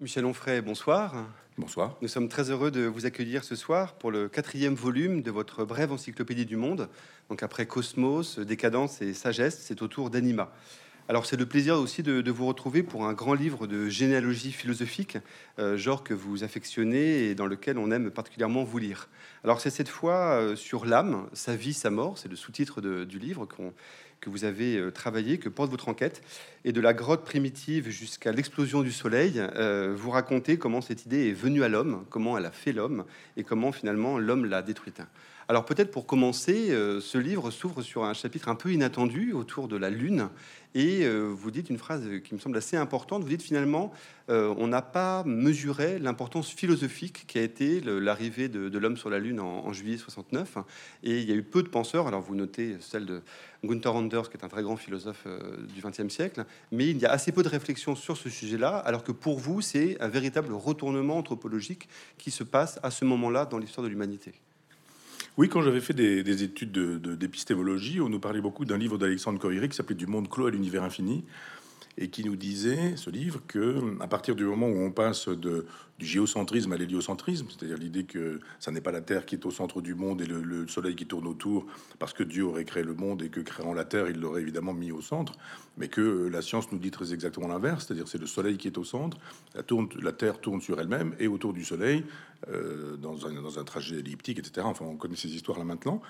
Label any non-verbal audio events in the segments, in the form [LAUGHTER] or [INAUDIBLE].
Michel Onfray, bonsoir. Bonsoir. Nous sommes très heureux de vous accueillir ce soir pour le quatrième volume de votre brève encyclopédie du monde. Donc après Cosmos, Décadence et Sagesse, c'est au tour d'Anima. Alors c'est le plaisir aussi de, vous retrouver pour un grand livre de généalogie philosophique, euh, genre que vous affectionnez et dans lequel on aime particulièrement vous lire. Alors c'est cette fois euh, sur l'âme, sa vie, sa mort, c'est le sous-titre du livre qu'on que vous avez euh, travaillé, que porte votre enquête, et de la grotte primitive jusqu'à l'explosion du soleil, euh, vous racontez comment cette idée est venue à l'homme, comment elle a fait l'homme, et comment finalement l'homme l'a détruite. Alors peut-être pour commencer, euh, ce livre s'ouvre sur un chapitre un peu inattendu autour de la Lune, et euh, vous dites une phrase qui me semble assez importante. Vous dites finalement, euh, on n'a pas mesuré l'importance philosophique qui a été l'arrivée de, l'homme sur la Lune en, juillet 69. Et il y a eu peu de penseurs. Alors vous notez celle de Gunther Anders, qui est un très grand philosophe du XXe siècle, mais il y a assez peu de réflexions sur ce sujet-là, alors que pour vous, c'est un véritable retournement anthropologique qui se passe à ce moment-là dans l'histoire de l'humanité. Oui, quand j'avais fait des, études d'épistémologie, on nous parlait beaucoup d'un livre d'Alexandre Coiré qui s'appelait Du monde clos à l'univers infini et qui nous disait, ce livre, que à partir du moment où on passe du géocentrisme à l'héliocentrisme, c'est-à-dire l'idée que ça n'est pas la Terre qui est au centre du monde et le, Soleil qui tourne autour, parce que Dieu aurait créé le monde et que créant la Terre, il l'aurait évidemment mis au centre, mais que la science nous dit très exactement l'inverse, c'est-à-dire c'est le Soleil qui est au centre, la, Terre tourne sur elle-même et autour du Soleil, euh, dans, un, trajet elliptique, etc. Enfin, on connaît ces histoires là maintenant.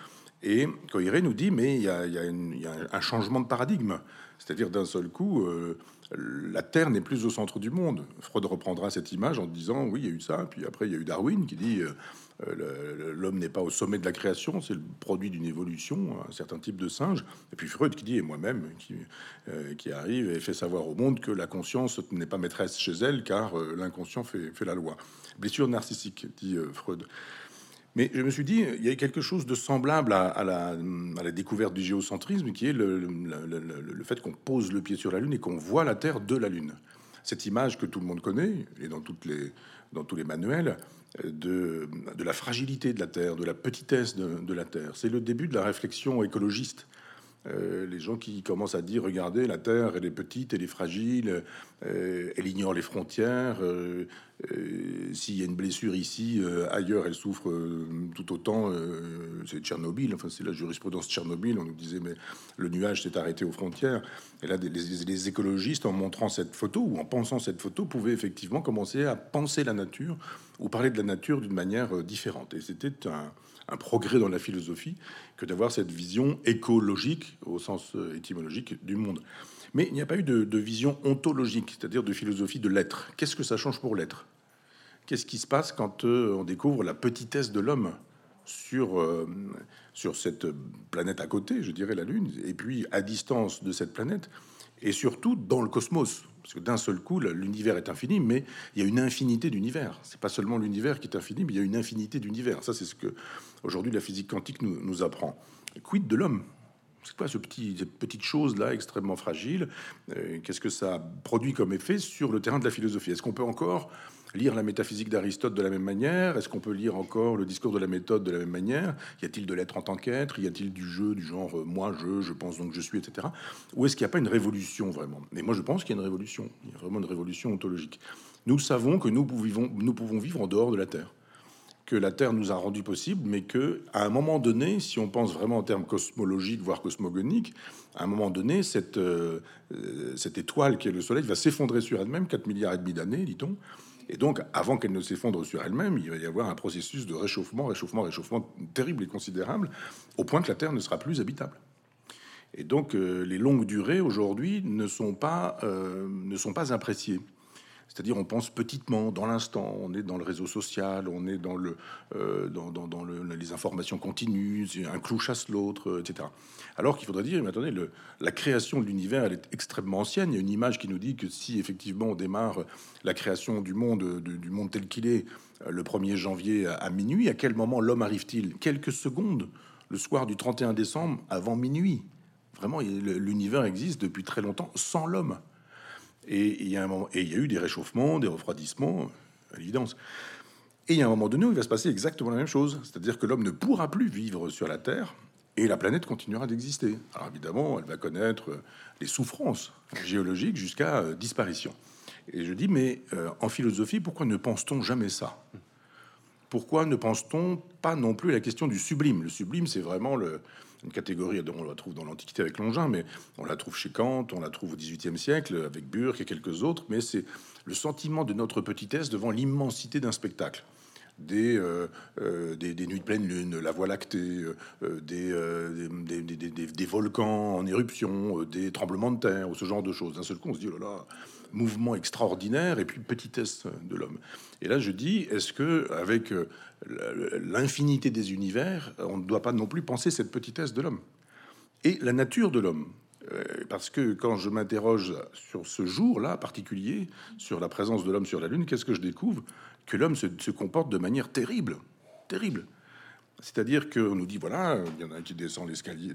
Et Coiré nous dit, mais il y a un changement de paradigme. C'est-à-dire d'un seul coup, euh, la Terre n'est plus au centre du monde. Freud reprendra cette image en disant oui, il y a eu ça. Puis après, il y a eu Darwin qui dit euh, euh, l'homme n'est pas au sommet de la création, c'est le produit d'une évolution, un certain type de singe. Et puis Freud qui dit, et moi-même, qui, qui arrive et fait savoir au monde que la conscience n'est pas maîtresse chez elle, car l'inconscient fait, fait, la loi. Blessure narcissique, dit Freud. Mais je me suis dit, il y a quelque chose de semblable à, la, découverte du géocentrisme, qui est le, fait qu'on pose le pied sur la Lune et qu'on voit la Terre de la Lune. Cette image que tout le monde connaît, et dans, toutes les, tous les manuels, de, la fragilité de la Terre, de la petitesse de la Terre. C'est le début de la réflexion écologiste euh, les gens qui commencent à dire regardez la terre elle est petite elle est fragile euh, elle ignore les frontières euh, s'il y a une blessure ici ailleurs elle souffre tout autant c'est Tchernobyl enfin c'est la jurisprudence Tchernobyl on nous disait mais le nuage s'est arrêté aux frontières. Et là les, les, écologistes en montrant cette photo ou en pensant cette photo pouvaient effectivement commencer à penser la nature ou parler de la nature d'une manière différente. Et c'était un un progrès dans la philosophie que d'avoir cette vision écologique au sens euh, étymologique du monde. Mais il n'y a pas eu de, vision ontologique, c'est-à-dire de philosophie de l'être. Qu'est-ce que ça change pour l'être? Qu'est-ce qui se passe quand euh, on découvre la petitesse de l'homme sur, euh, sur cette planète à côté, je dirais la Lune, et puis à distance de cette planète, et surtout dans le cosmos parce que d'un seul coup, l'univers est infini, mais il y a une infinité d'univers. C'est pas seulement l'univers qui est infini, mais il y a une infinité d'univers. Ça, c'est ce que aujourd'hui la physique quantique nous, nous apprend. Quid de l'homme? C'est quoi ce petit, cette petite chose là extrêmement fragile? Euh, Qu'est-ce que ça produit comme effet sur le terrain de la philosophie? Est-ce qu'on peut encore lire la métaphysique d'Aristote de la même manière? Est-ce qu'on peut lire encore le discours de la méthode de la même manière? Y a-t-il de l'être en tant qu'être? Y a-t-il du jeu du genre euh, moi je, je pense donc je suis, etc. Ou est-ce qu'il n'y a pas une révolution vraiment? Mais moi je pense qu'il y a une révolution. Il y a vraiment une révolution ontologique. Nous savons que nous pouvons, vivre en dehors de la Terre que la Terre nous a rendu possible, mais que à un moment donné, si on pense vraiment en termes cosmologiques, voire cosmogoniques, à un moment donné, cette, euh, cette étoile qui est le Soleil va s'effondrer sur elle-même, 4 milliards et demi d'années, dit-on, et donc, avant qu'elle ne s'effondre sur elle-même, il va y avoir un processus de réchauffement, réchauffement, réchauffement terrible et considérable, au point que la Terre ne sera plus habitable. Et donc, euh, les longues durées aujourd'hui ne sont pas euh, ne sont pas appréciées. C'est-à-dire, on pense petitement, dans l'instant. On est dans le réseau social, on est dans, le, euh, dans, dans, les informations continues, un clou chasse l'autre, euh, etc. Alors qu'il faudrait dire, mais attendez, le, la création de l'univers, elle est extrêmement ancienne. Il y a une image qui nous dit que si effectivement on démarre la création du monde, du monde tel qu'il est, euh, le 1er janvier à minuit, à quel moment l'homme arrive-t-il? Quelques secondes, le soir du 31 décembre, avant minuit. Vraiment, l'univers existe depuis très longtemps sans l'homme. Et il y a eu des réchauffements, des refroidissements, à l'évidence. Et il y a un moment donné où il va se passer exactement la même chose, c'est-à-dire que l'homme ne pourra plus vivre sur la Terre et la planète continuera d'exister. Alors évidemment, elle va connaître les souffrances géologiques jusqu'à euh, disparition. Et je dis, mais euh, en philosophie, pourquoi ne pense-t-on jamais ça? Pourquoi ne pense-t-on pas non plus à la question du sublime? Le sublime, c'est vraiment le, une catégorie dont on la trouve dans l'Antiquité avec Longin, mais on la trouve chez Kant, on la trouve au XVIIIe siècle avec Burke et quelques autres, mais c'est le sentiment de notre petitesse devant l'immensité d'un spectacle. Des, euh, euh, des, des, nuits de pleine lune, la Voie lactée, euh, des, des, des, volcans en éruption, des tremblements de terre, ou ce genre de choses. D'un seul coup, on se dit, oh là là, mouvement extraordinaire et puis petitesse de l'homme. Et là, je dis, est-ce que avec l'infinité des univers, on ne doit pas non plus penser cette petitesse de l'homme et la nature de l'homme euh, parce que quand je m'interroge sur ce jour-là particulier, sur la présence de l'homme sur la Lune, qu'est-ce que je découvre? Que l'homme se, comporte de manière terrible, terrible. C'est-à-dire qu'on nous dit, voilà, il y en a qui descend l'escalier,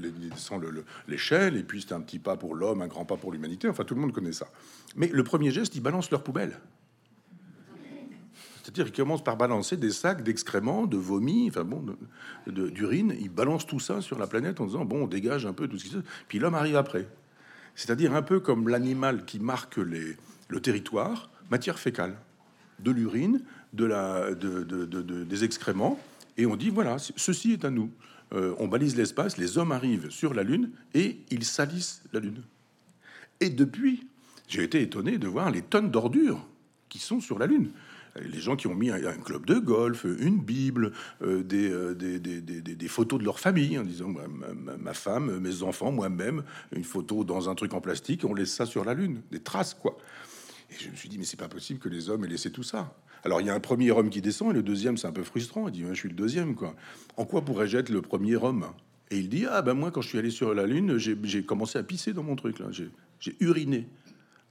l'échelle, et puis c'est un petit pas pour l'homme, un grand pas pour l'humanité. Enfin, tout le monde connaît ça. Mais le premier geste, ils balancent leur poubelle. C'est-à-dire qu'ils commencent par balancer des sacs d'excréments, de vomi, enfin bon, d'urine. Ils balancent tout ça sur la planète en disant bon, on dégage un peu tout ce qui se. Puis l'homme arrive après. C'est-à-dire un peu comme l'animal qui marque les, le territoire, matière fécale, de l'urine, de la, de, des excréments, et on dit voilà, ceci est à nous. Euh, on balise l'espace, les hommes arrivent sur la Lune et ils salissent la Lune. Et depuis, j'ai été étonné de voir les tonnes d'ordures qui sont sur la Lune les gens qui ont mis un, club de golf, une Bible, euh, euh, des, photos de leur famille, en disant ma, femme, mes enfants, moi-même, une photo dans un truc en plastique, on laisse ça sur la Lune, des traces, quoi. Et je me suis dit, mais c'est pas possible que les hommes aient laissé tout ça. Alors il y a un premier homme qui descend et le deuxième, c'est un peu frustrant. Il dit, je suis le deuxième, quoi. En quoi pourrais-je être le premier homme? Et il dit, ah ben moi, quand je suis allé sur la Lune, j'ai commencé à pisser dans mon truc. J'ai uriné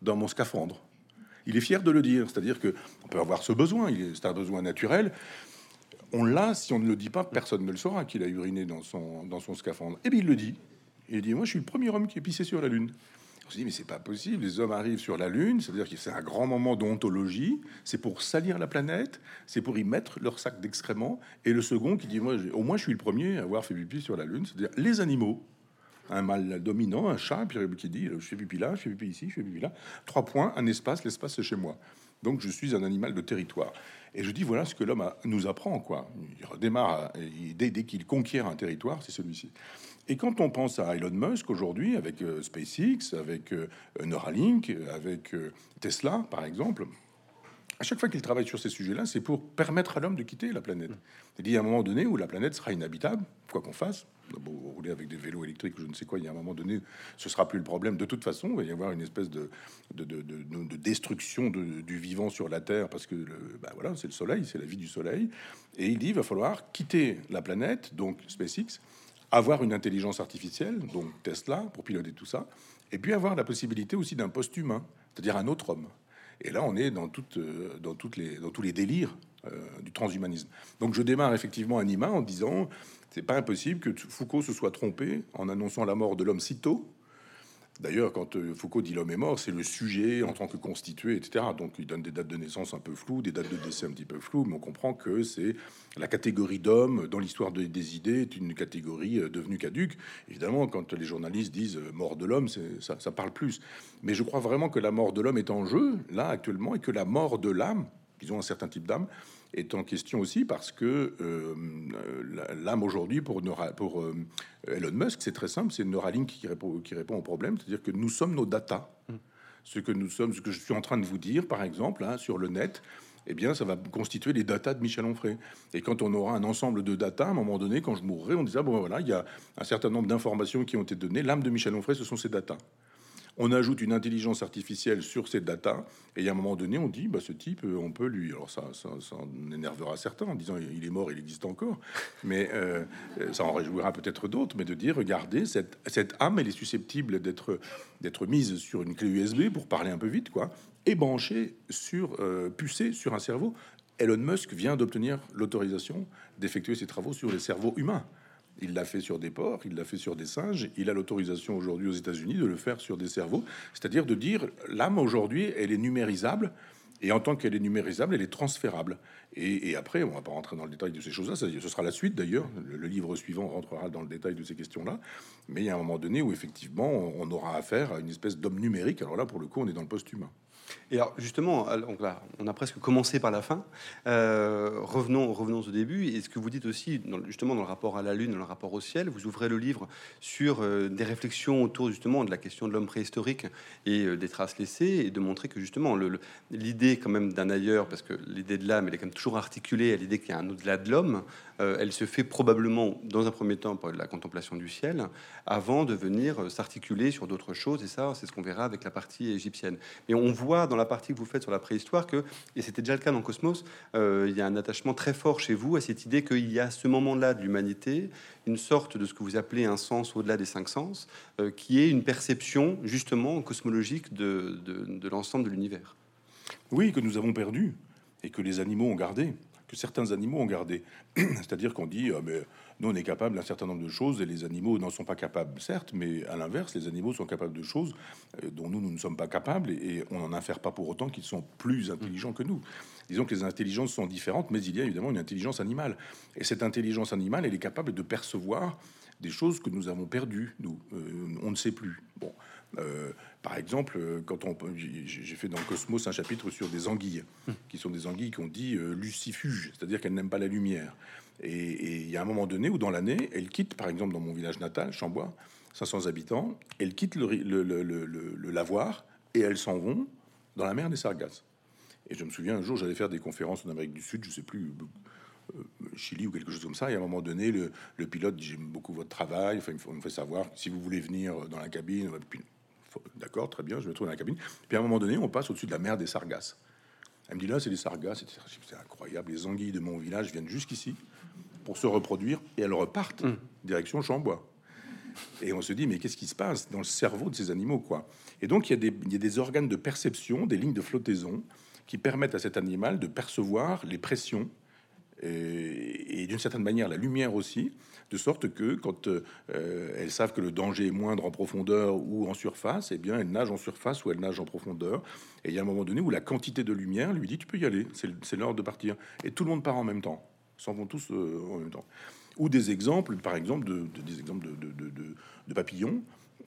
dans mon scaphandre il est fier de le dire. C'est-à-dire que on peut avoir ce besoin, c'est un besoin naturel. On l'a, si on ne le dit pas, personne ne le saura qu'il a uriné dans son, dans son scaphandre. Et bien il le dit. Il dit Moi, je suis le premier homme qui est pissé sur la Lune. On se dit Mais c'est pas possible, les hommes arrivent sur la Lune, c'est-à-dire que c'est un grand moment d'ontologie, c'est pour salir la planète, c'est pour y mettre leur sac d'excréments. Et le second qui dit Moi, au moins, je suis le premier à avoir fait pipi sur la Lune, c'est-à-dire les animaux un mâle dominant, un chat, puis qui dit je fais pipi là, je fais pipi ici, je fais pipi là. Trois points, un espace, l'espace c'est chez moi. Donc je suis un animal de territoire. Et je dis voilà ce que l'homme nous apprend quoi. Il redémarre dès, dès qu'il conquiert un territoire, c'est celui-ci. Et quand on pense à Elon Musk aujourd'hui, avec euh, SpaceX, avec euh, Neuralink, avec euh, Tesla par exemple, à chaque fois qu'il travaille sur ces sujets-là, c'est pour permettre à l'homme de quitter la planète. Il y a un moment donné où la planète sera inhabitable, quoi qu'on fasse. Bon, rouler avec des vélos électriques ou je ne sais quoi, il y a un moment donné, ce sera plus le problème. De toute façon, il va y avoir une espèce de, de, de, destruction du vivant sur la Terre parce que bah voilà, c'est le Soleil, c'est la vie du Soleil. Et il dit il va falloir quitter la planète, donc SpaceX, avoir une intelligence artificielle, donc Tesla, pour piloter tout ça, et puis avoir la possibilité aussi d'un poste humain, c'est-à-dire un autre homme. Et là, on est dans, euh, dans, les, dans tous les délires euh, du transhumanisme. Donc je démarre effectivement Anima en disant c'est pas impossible que Foucault se soit trompé en annonçant la mort de l'homme si tôt, D'ailleurs, quand euh, Foucault dit l'homme est mort, c'est le sujet en tant que constitué, etc. Donc il donne des dates de naissance un peu floues, des dates de décès un petit peu floues, mais on comprend que c'est la catégorie d'homme dans l'histoire des idées est une catégorie euh, devenue caduque. Évidemment, quand les journalistes disent euh, mort de l'homme, ça, parle plus. Mais je crois vraiment que la mort de l'homme est en jeu là actuellement et que la mort de l'âme, ils ont un certain type d'âme, est en question aussi parce que euh, l'âme aujourd'hui pour, pour euh, Elon Musk, c'est très simple, c'est Neuralink qui répond, qui répond au problème, c'est-à-dire que nous sommes nos data. Mm. Ce que nous sommes, ce que je suis en train de vous dire, par exemple, hein, sur le net, eh bien, ça va constituer les datas de Michel Onfray. Et quand on aura un ensemble de datas, à un moment donné, quand je mourrai, on dira, bon, voilà, il y a un certain nombre d'informations qui ont été données. L'âme de Michel Onfray, ce sont ces datas on ajoute une intelligence artificielle sur ces data, et à un moment donné, on dit, bah, ce type, euh, on peut lui... Alors ça, ça, énervera certains en disant, il est mort, il existe encore, [LAUGHS] mais euh, ça en réjouira peut-être d'autres, mais de dire, regardez, cette, cette âme, elle est susceptible d'être d'être mise sur une clé USB, pour parler un peu vite, quoi, et branchée sur, euh, pucée sur un cerveau. Elon Musk vient d'obtenir l'autorisation d'effectuer ses travaux sur les cerveaux humains. Il l'a fait sur des porcs, il l'a fait sur des singes. Il a l'autorisation aujourd'hui aux États-Unis de le faire sur des cerveaux. C'est-à-dire de dire l'âme aujourd'hui, elle est numérisable. Et en tant qu'elle est numérisable, elle est transférable. Et, après, on va pas rentrer dans le détail de ces choses-là. Ce sera la suite d'ailleurs. Le, livre suivant rentrera dans le détail de ces questions-là. Mais il y a un moment donné où effectivement, on aura affaire à une espèce d'homme numérique. Alors là, pour le coup, on est dans le post-humain. Et alors justement, on a presque commencé par la fin. Euh, revenons, revenons au début. Et ce que vous dites aussi, justement dans le rapport à la Lune, dans le rapport au ciel, vous ouvrez le livre sur euh, des réflexions autour justement de la question de l'homme préhistorique et euh, des traces laissées, et de montrer que justement l'idée quand même d'un ailleurs, parce que l'idée de l'âme, elle est quand même toujours articulée à l'idée qu'il y a un au-delà de l'homme. elle se fait probablement dans un premier temps par la contemplation du ciel, avant de venir s'articuler sur d'autres choses. Et ça, c'est ce qu'on verra avec la partie égyptienne. Mais on voit dans la partie que vous faites sur la préhistoire que, et c'était déjà le cas dans Cosmos, euh, il y a un attachement très fort chez vous à cette idée qu'il y a ce moment-là de l'humanité, une sorte de ce que vous appelez un sens au-delà des cinq sens, euh, qui est une perception justement cosmologique de, de l'ensemble de l'univers. Oui, que nous avons perdu et que les animaux ont gardé, que certains animaux ont gardé. [CLEARS THROAT] C'est-à-dire qu'on dit, ah, mais nous, on est capable d'un certain nombre de choses et les animaux n'en sont pas capables, certes, mais à l'inverse, les animaux sont capables de choses euh, dont nous, nous ne sommes pas capables et on n'en infère pas pour autant qu'ils sont plus intelligents que nous. Disons que les intelligences sont différentes, mais il y a évidemment une intelligence animale. Et cette intelligence animale, elle est capable de percevoir des choses que nous avons perdues, nous. Euh, on ne sait plus. Bon. Euh, par exemple, quand on, j'ai fait dans le Cosmos un chapitre sur des anguilles, qui sont des anguilles qu'on dit lucifuges, c'est-à-dire qu'elles n'aiment pas la lumière. Et il y a un moment donné où dans l'année, elle quitte, par exemple dans mon village natal, Chambois, 500 habitants, elle quitte le, le, lavoir et elles s'en vont dans la mer des Sargasses. Et je me souviens un jour, j'allais faire des conférences en Amérique du Sud, je sais plus, euh, Chili ou quelque chose comme ça. Et à un moment donné, le, pilote dit J'aime beaucoup votre travail. Enfin, il me fait savoir si vous voulez venir dans la cabine. D'accord, très bien, je me trouve dans la cabine. Puis à un moment donné, on passe au-dessus de la mer des Sargasses. Elle me dit Là, c'est des Sargasses. C'est incroyable. Les anguilles de mon village viennent jusqu'ici pour se reproduire et elles repartent mm. direction Chambois. Et on se dit, mais qu'est-ce qui se passe dans le cerveau de ces animaux, quoi? Et donc, il y, a des, il y, a des, organes de perception, des lignes de flottaison, qui permettent à cet animal de percevoir les pressions et, d'une certaine manière la lumière aussi, de sorte que quand euh, elles savent que le danger est moindre en profondeur ou en surface, eh bien, elles nagent en surface ou elles nagent en profondeur. Et il y a un moment donné où la quantité de lumière lui dit, tu peux y aller, c'est l'heure de partir. Et tout le monde part en même temps s'en vont tous euh, en même temps. Ou des exemples, par exemple, de, des exemples de, papillons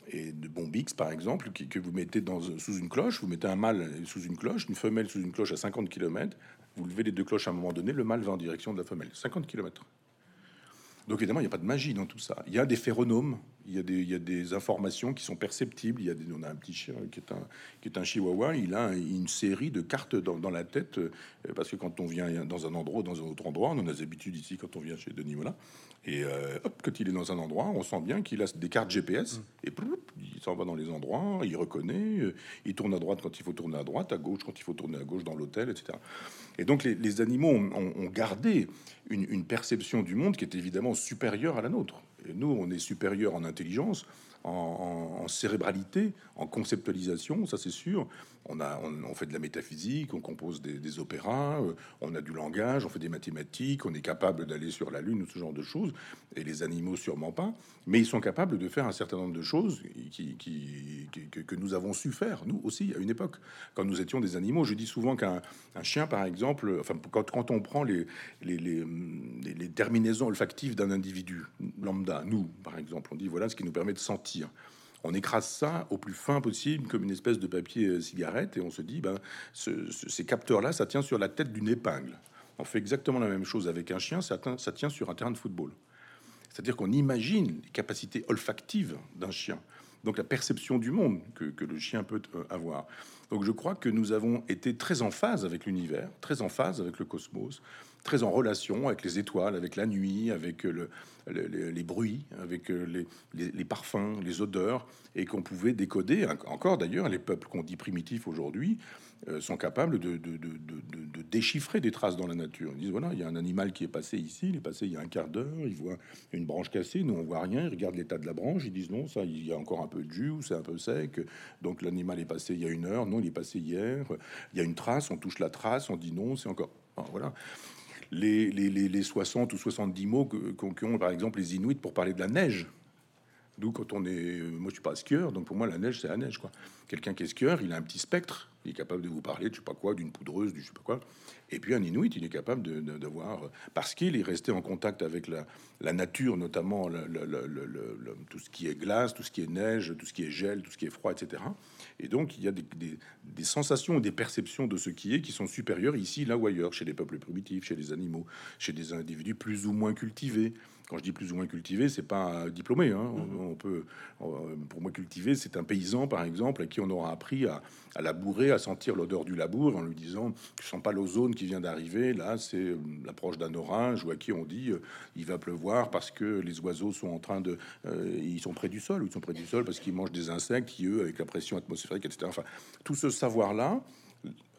et de bombix, par exemple, que vous mettez dans, sous une cloche. Vous mettez un mâle sous une cloche, une femelle sous une cloche à 50 km. Vous levez les deux cloches à un moment donné, le mâle va en direction de la femelle. 50 km. Donc évidemment, il n'y a pas de magie dans tout ça. Il y a des phéronomes, il y a des, informations qui sont perceptibles. Il y a des, on a un petit chien qui est un, qui est un chihuahua, il a une série de cartes dans, la tête, euh, parce que quand on vient dans un endroit, dans un autre endroit, on a des habitudes ici quand on vient chez Denis Mola, et euh, hop, quand il est dans un endroit, on sent bien qu'il a des cartes GPS, et il s'en va dans les endroits, il reconnaît, euh, il tourne à droite quand il faut tourner à droite, à gauche quand il faut tourner à gauche dans l'hôtel, etc. Et donc les, animaux ont, gardé une, perception du monde qui est évidemment supérieure à la nôtre. Nous, on est supérieur en intelligence, en, cérébralité, en conceptualisation, ça c'est sûr. On, a, on, fait de la métaphysique, on compose des, opéras, euh, on a du langage, on fait des mathématiques, on est capable d'aller sur la Lune, ce genre de choses. Et les animaux, sûrement pas. Mais ils sont capables de faire un certain nombre de choses qui, que, nous avons su faire, nous aussi, à une époque, quand nous étions des animaux. Je dis souvent qu'un chien, par exemple, enfin, quand, on prend les terminaisons olfactives d'un individu lambda, nous, par exemple, on dit voilà ce qui nous permet de sentir on écrase ça au plus fin possible, comme une espèce de papier euh, cigarette, et on se dit, ben, ces capteurs-là, ça tient sur la tête d'une épingle. On fait exactement la même chose avec un chien, ça, ça tient sur un terrain de football. C'est-à-dire qu'on imagine les capacités olfactives d'un chien, donc la perception du monde que, que, le chien peut euh, avoir. Donc je crois que nous avons été très en phase avec l'univers, très en phase avec le cosmos, très en relation avec les étoiles, avec la nuit, avec le, les bruits, avec les, les, parfums, les odeurs, et qu'on pouvait décoder. Encore d'ailleurs, les peuples qu'on dit primitifs aujourd'hui euh, sont capables de, déchiffrer des traces dans la nature. Ils disent voilà, il y a un animal qui est passé ici, il est passé il y a un quart d'heure, il voit une branche cassée, nous on voit rien, ils regardent l'état de la branche, ils disent non, ça il y a encore un peu de jus, c'est un peu sec, donc l'animal est passé il y a une heure, non, il est passé hier, il y a une trace, on touche la trace, on dit non, c'est encore. voilà les, les, les, 60 ou 70 mots qu'ont par exemple les Inuits pour parler de la neige. D'où quand on est, moi je suis pas skieur, donc pour moi la neige c'est la neige quoi. Quelqu'un qui est skieur, il a un petit spectre il est capable de vous parler de je sais pas quoi, d'une poudreuse, du je sais pas quoi. Et puis un Inuit, il est capable de, de, voir, parce qu'il est resté en contact avec la, la nature, notamment le, tout ce qui est glace, tout ce qui est neige, tout ce qui est gel, tout ce qui est froid, etc. Et donc il y a des, des, des sensations, des perceptions de ce qui est qui sont supérieures ici, là ou ailleurs, chez les peuples primitifs, chez les animaux, chez des individus plus ou moins cultivés. Quand je dis plus ou moins cultivé, c'est pas diplômé. Hein. On, peut, pour moi, cultiver, c'est un paysan, par exemple, à qui on aura appris à, labourer, à sentir l'odeur du labour, en lui disant "Je sens pas l'ozone qui vient d'arriver. Là, c'est euh, l'approche d'un orage." Ou à qui on dit euh, "Il va pleuvoir parce que les oiseaux sont en train de, euh, ils sont près du sol, ou ils sont près du sol parce qu'ils mangent des insectes qui eux, avec la pression atmosphérique, etc." Enfin, tout ce savoir-là,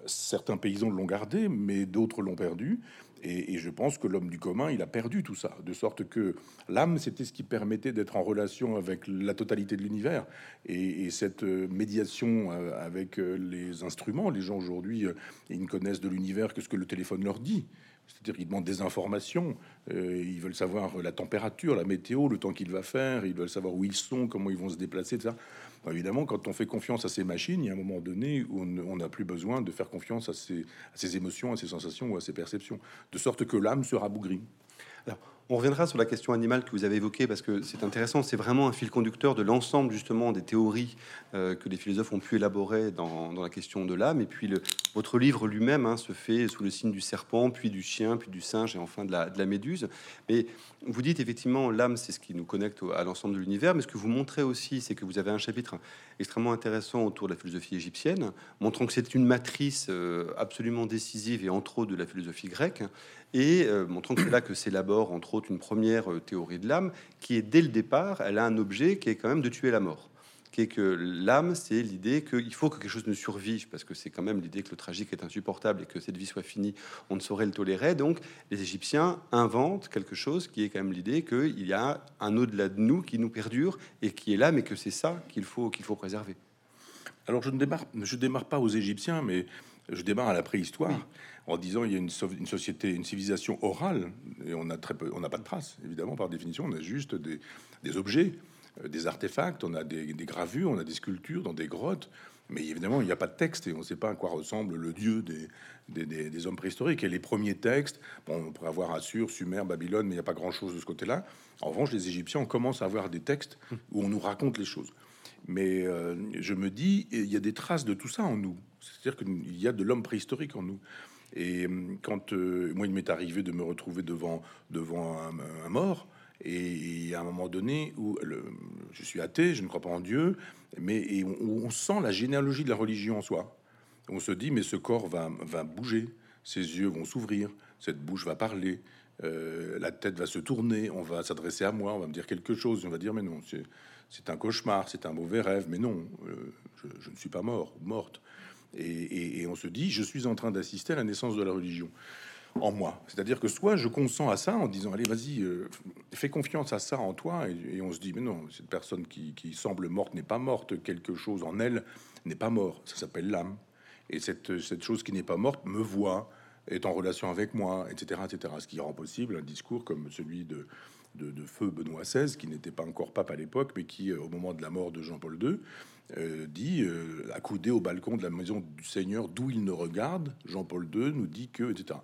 certains paysans l'ont gardé, mais d'autres l'ont perdu. Et, je pense que l'homme du commun, il a perdu tout ça, de sorte que l'âme, c'était ce qui permettait d'être en relation avec la totalité de l'univers. Et, cette euh, médiation euh, avec euh, les instruments, les gens aujourd'hui, ils ne connaissent de l'univers que ce que le téléphone leur dit. C'est-à-dire qu'ils demandent des informations, ils veulent savoir la température, la météo, le temps qu'il va faire, ils veulent savoir où ils sont, comment ils vont se déplacer, etc évidemment, quand on fait confiance à ces machines, il y a un moment donné où on n'a plus besoin de faire confiance à ses, émotions, à ses sensations ou à ses perceptions, de sorte que l'âme se rabougrit. Alors, on reviendra sur la question animale que vous avez évoquée parce que c'est intéressant. C'est vraiment un fil conducteur de l'ensemble justement des théories euh, que les philosophes ont pu élaborer dans, la question de l'âme. Et puis votre livre lui-même hein, se fait sous le signe du serpent, puis du chien, puis du singe et enfin de la, de la méduse. Mais vous dites effectivement l'âme, c'est ce qui nous connecte à l'ensemble de l'univers. Mais ce que vous montrez aussi, c'est que vous avez un chapitre extrêmement intéressant autour de la philosophie égyptienne, montrant que c'est une matrice euh, absolument décisive et entre autres de la philosophie grecque et euh, montrant que c'est là que s'élabore entre autres une première euh, théorie de l'âme qui est dès le départ, elle a un objet qui est quand même de tuer la mort qui est que l'âme, c'est l'idée qu'il faut que quelque chose ne survive, parce que c'est quand même l'idée que le tragique est insupportable et que cette vie soit finie, on ne saurait le tolérer. Donc les Égyptiens inventent quelque chose qui est quand même l'idée qu'il y a un au-delà de nous qui nous perdure et qui est là, mais que c'est ça qu'il faut, qu'il faut préserver. Alors je ne démarre, je démarre pas aux Égyptiens, mais je démarre à la préhistoire en disant il y a une, société, une civilisation orale, et on a très peu, on n'a pas de traces, évidemment, par définition, on a juste des, objets, euh, des artefacts, on a des, gravures, on a des sculptures dans des grottes, mais évidemment, il n'y a pas de texte et on ne sait pas à quoi ressemble le dieu des, hommes préhistoriques. Et les premiers textes, bon, on pourrait avoir Assur, Sumer, Babylone, mais il n'y a pas grand-chose de ce côté-là. En revanche, les Égyptiens, on commence à avoir des textes où on nous raconte les choses. Mais euh, je me dis, il y a des traces de tout ça en nous. C'est-à-dire qu'il y a de l'homme préhistorique en nous. Et hum, quand euh, moi, il m'est arrivé de me retrouver devant, devant un, mort, et, à un moment donné où je suis athée, je ne crois pas en Dieu, mais et on, sent la généalogie de la religion en soi. On se dit, mais ce corps va, va bouger, ses yeux vont s'ouvrir, cette bouche va parler, euh, la tête va se tourner, on va s'adresser à moi, on va me dire quelque chose, on va dire, mais non, c'est un cauchemar, c'est un mauvais rêve, mais non, euh, je, je, ne suis pas mort, morte. Et, on se dit, je suis en train d'assister à la naissance de la religion en moi. C'est-à-dire que soit je consens à ça en disant, allez, vas-y, euh, fais confiance à ça en toi, et, on se dit, mais non, cette personne qui, semble morte n'est pas morte, quelque chose en elle n'est pas mort, ça s'appelle l'âme. Et cette, cette chose qui n'est pas morte me voit, est en relation avec moi, etc., etc. Ce qui rend possible un discours comme celui de, de, feu Benoît XVI, qui n'était pas encore pape à l'époque, mais qui, euh, au moment de la mort de Jean-Paul II, euh, dit, euh, accoudé au balcon de la maison du Seigneur, d'où il ne regarde, Jean-Paul II nous dit que, etc.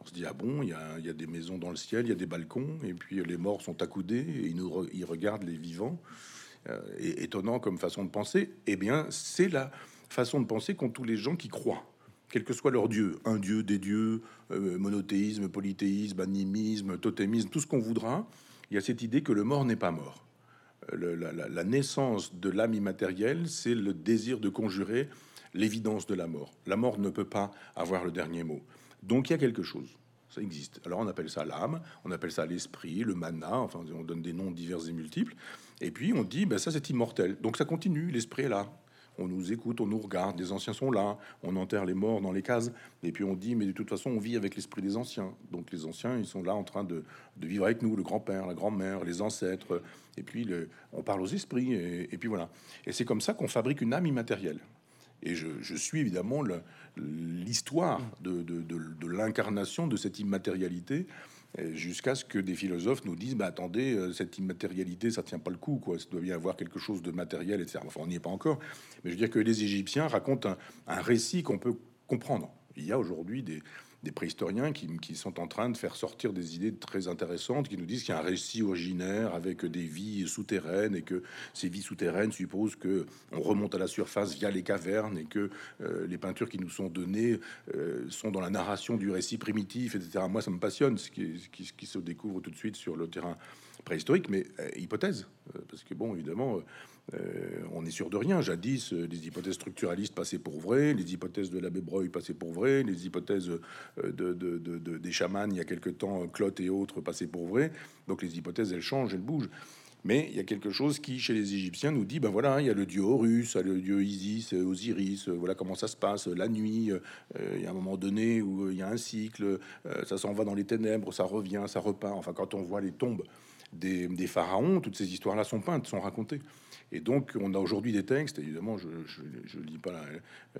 On se dit, ah bon, il y, a, des maisons dans le ciel, il y a des balcons, et puis les morts sont accoudés, et ils, nous regardent les vivants. et, étonnant comme façon de penser. Eh bien, c'est la façon de penser qu'ont tous les gens qui croient quel que soit leur dieu, un dieu, des dieux, euh, monothéisme, polythéisme, animisme, totémisme, tout ce qu'on voudra, il y a cette idée que le mort n'est pas mort. Euh, la, naissance de l'âme immatérielle, c'est le désir de conjurer l'évidence de la mort. La mort ne peut pas avoir le dernier mot. Donc il y a quelque chose. Ça existe. Alors on appelle ça l'âme, on appelle ça l'esprit, le mana, enfin on donne des noms divers et multiples. Et puis on dit, ben ça c'est immortel. Donc ça continue, l'esprit est là on nous écoute, on nous regarde, les anciens sont là, on enterre les morts dans les cases, et puis on dit, mais de toute façon, on vit avec l'esprit des anciens. Donc les anciens, ils sont là en train de, vivre avec nous, le grand-père, la grand-mère, les ancêtres, et puis on parle aux esprits, et, puis voilà. Et c'est comme ça qu'on fabrique une âme immatérielle. Et je, suis évidemment l'histoire de, de l'incarnation de cette immatérialité jusqu'à ce que des philosophes nous disent bah, attendez, euh, cette immatérialité, ça tient pas le coup, quoi. Ça doit bien avoir quelque chose de matériel, etc. Enfin, on n'y est pas encore, mais je veux dire que les Égyptiens racontent un récit qu'on peut comprendre. Il y a aujourd'hui des, des préhistoriens qui, sont en train de faire sortir des idées très intéressantes, qui nous disent qu'il y a un récit originaire avec des vies souterraines et que ces vies souterraines supposent que on remonte à la surface via les cavernes et que euh, les peintures qui nous sont données euh, sont dans la narration du récit primitif, etc. Moi, ça me passionne, ce qui, qui se découvre tout de suite sur le terrain préhistorique, mais euh, hypothèse, parce que bon, évidemment euh, on est sûr de rien. Jadis, euh, les hypothèses structuralistes passaient pour vraies, les hypothèses de l'abbé Breuil passaient pour vraies, les hypothèses euh, de, des chamans il y a quelque temps, Clotte et autres passaient pour vraies. Donc les hypothèses, elles changent, elles bougent. Mais il y a quelque chose qui, chez les Égyptiens, nous dit ben voilà, il y a le dieu Horus, le dieu Isis, Osiris, voilà comment ça se passe la nuit. il y a un moment donné où il y a un cycle, ça s'en va dans les ténèbres, ça revient, ça repart. Enfin, quand on voit les tombes des, pharaons, toutes ces histoires-là sont peintes, sont racontées. Et donc, on a aujourd'hui des textes, évidemment, je ne lis pas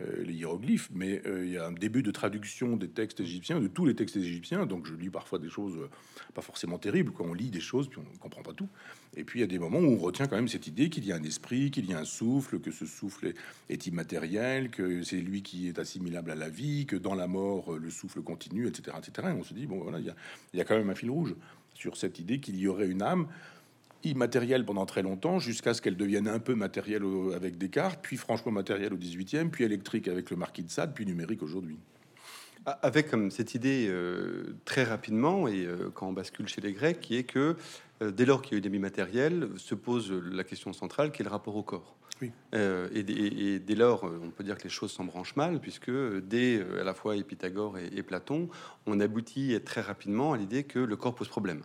euh, les hiéroglyphes, mais euh, il y a un début de traduction des textes égyptiens, de tous les textes égyptiens. Donc, je lis parfois des choses euh, pas forcément terribles, quand on lit des choses, puis on ne comprend pas tout. Et puis, il y a des moments où on retient quand même cette idée qu'il y a un esprit, qu'il y a un souffle, que ce souffle est, immatériel, que c'est lui qui est assimilable à la vie, que dans la mort, le souffle continue, etc. etc. Et on se dit, bon, voilà, il y a, il y a quand même un fil rouge sur cette idée qu'il y aurait une âme immatérielle pendant très longtemps, jusqu'à ce qu'elle devienne un peu matérielle avec Descartes, puis franchement matérielle au 18e, puis électrique avec le marquis de Sade, puis numérique aujourd'hui. Avec comme cette idée euh, très rapidement, et euh, quand on bascule chez les Grecs, qui est que euh, dès lors qu'il y a eu des matériels, se pose la question centrale qui est le rapport au corps? Oui. Et, dès lors, on peut dire que les choses s'embranchent mal, puisque dès à la fois Pythagore et, et Platon, on aboutit très rapidement à l'idée que le corps pose problème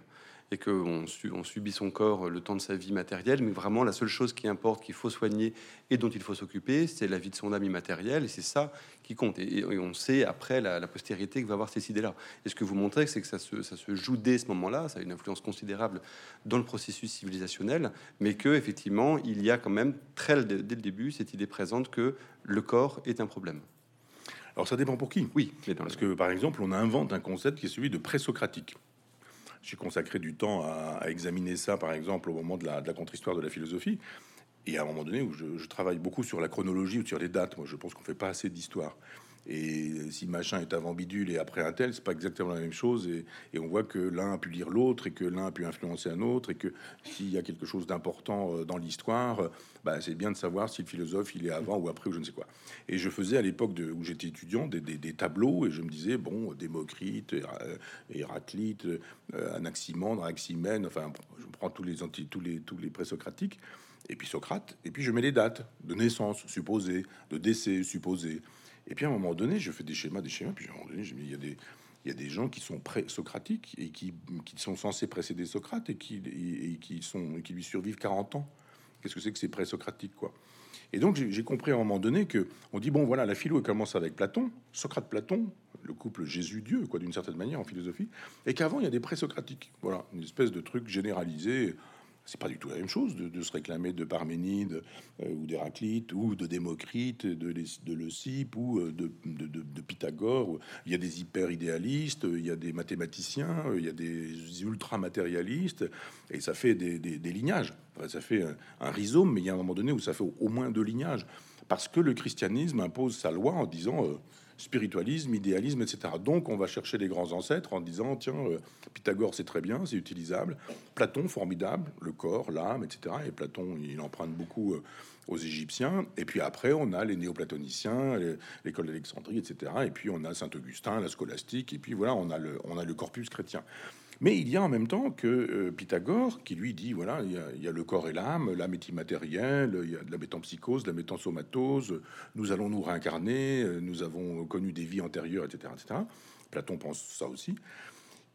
et qu'on on subit son corps le temps de sa vie matérielle, mais vraiment la seule chose qui importe, qu'il faut soigner et dont il faut s'occuper, c'est la vie de son âme immatérielle, et c'est ça qui compte. Et, on sait après la, postérité que va avoir ces idées-là. Et ce que vous montrez, c'est que ça se, ça se joue dès ce moment-là, ça a une influence considérable dans le processus civilisationnel, mais que effectivement, il y a quand même très dès le début cette idée présente que le corps est un problème. Alors ça dépend pour qui. Oui, parce que par exemple, on invente un concept qui est celui de présocratique. J'ai consacré du temps à, examiner ça, par exemple, au moment de la, contre-histoire de la philosophie. Et à un moment donné où je, travaille beaucoup sur la chronologie ou sur les dates, moi je pense qu'on fait pas assez d'histoire. Et si machin est avant bidule et après un tel, c'est pas exactement la même chose. Et, on voit que l'un a pu lire l'autre et que l'un a pu influencer un autre et que s'il y a quelque chose d'important euh, dans l'histoire, euh, bah, c'est bien de savoir si le philosophe il est avant ou après ou je ne sais quoi. Et je faisais à l'époque où j'étais étudiant des, tableaux et je me disais bon Démocrite, Héraclite, euh, Anaximandre, Anaximène, enfin je prends tous les anti, tous les tous les présocratiques et puis Socrate et puis je mets les dates de naissance supposée, de décès supposé et puis à un moment donné, je fais des schémas, des schémas, puis à un moment donné, je me dis, il y a des, il y a des gens qui sont pré-socratiques et qui, qui, sont censés précéder Socrate et qui, et, qui, sont, qui lui survivent 40 ans. Qu'est-ce que c'est que c'est pré-socratique, quoi? Et donc j'ai compris à un moment donné que on dit bon voilà la philo commence avec Platon, Socrate-Platon, le couple Jésus-Dieu quoi d'une certaine manière en philosophie, et qu'avant il y a des pré-socratiques, voilà une espèce de truc généralisé c'est pas du tout la même chose de, se réclamer de Parménide euh, ou d'Héraclite ou de Démocrite, de, de Leucippe ou euh, de, Pythagore. Il y a des hyper idéalistes, il y a des mathématiciens, il y a des ultra matérialistes, et ça fait des, lignages. ça fait un, rhizome, mais il y a un moment donné où ça fait au, moins deux lignages, parce que le christianisme impose sa loi en disant euh, spiritualisme, idéalisme, etc. Donc on va chercher les grands ancêtres en disant, tiens, euh, Pythagore c'est très bien, c'est utilisable, Platon formidable, le corps, l'âme, etc. Et Platon, il emprunte beaucoup euh, aux Égyptiens. Et puis après, on a les néoplatoniciens, l'école d'Alexandrie, etc. Et puis on a Saint-Augustin, la scolastique, et puis voilà, on a le, on a le corpus chrétien. Mais il y a en même temps que euh, Pythagore qui lui dit voilà, il y, a, le corps et l'âme, l'âme est immatérielle, il y a de la métampsychose, de la métansomatose, nous allons nous réincarner, euh, nous avons connu des vies antérieures, etc. etc. Platon pense ça aussi.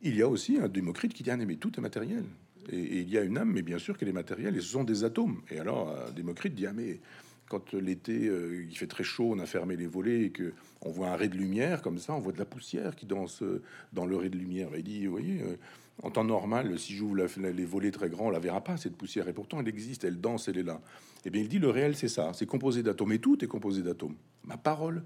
Il y a aussi un Démocrite qui dit ah, mais tout est matériel. Et, il y a une âme, mais bien sûr qu'elle est matérielle, et ce sont des atomes. Et alors, euh, Démocrite dit ah, mais quand l'été euh, il fait très chaud, on a fermé les volets et que on voit un ray de lumière comme ça, on voit de la poussière qui danse euh, dans le ray de lumière. il dit, vous voyez, euh, en temps normal, si j'ouvre les volets très grands, on la verra pas cette poussière. Et pourtant, elle existe, elle danse, elle est là. Et eh bien, il dit, le réel, c'est ça, c'est composé d'atomes et tout est composé d'atomes. Ma parole,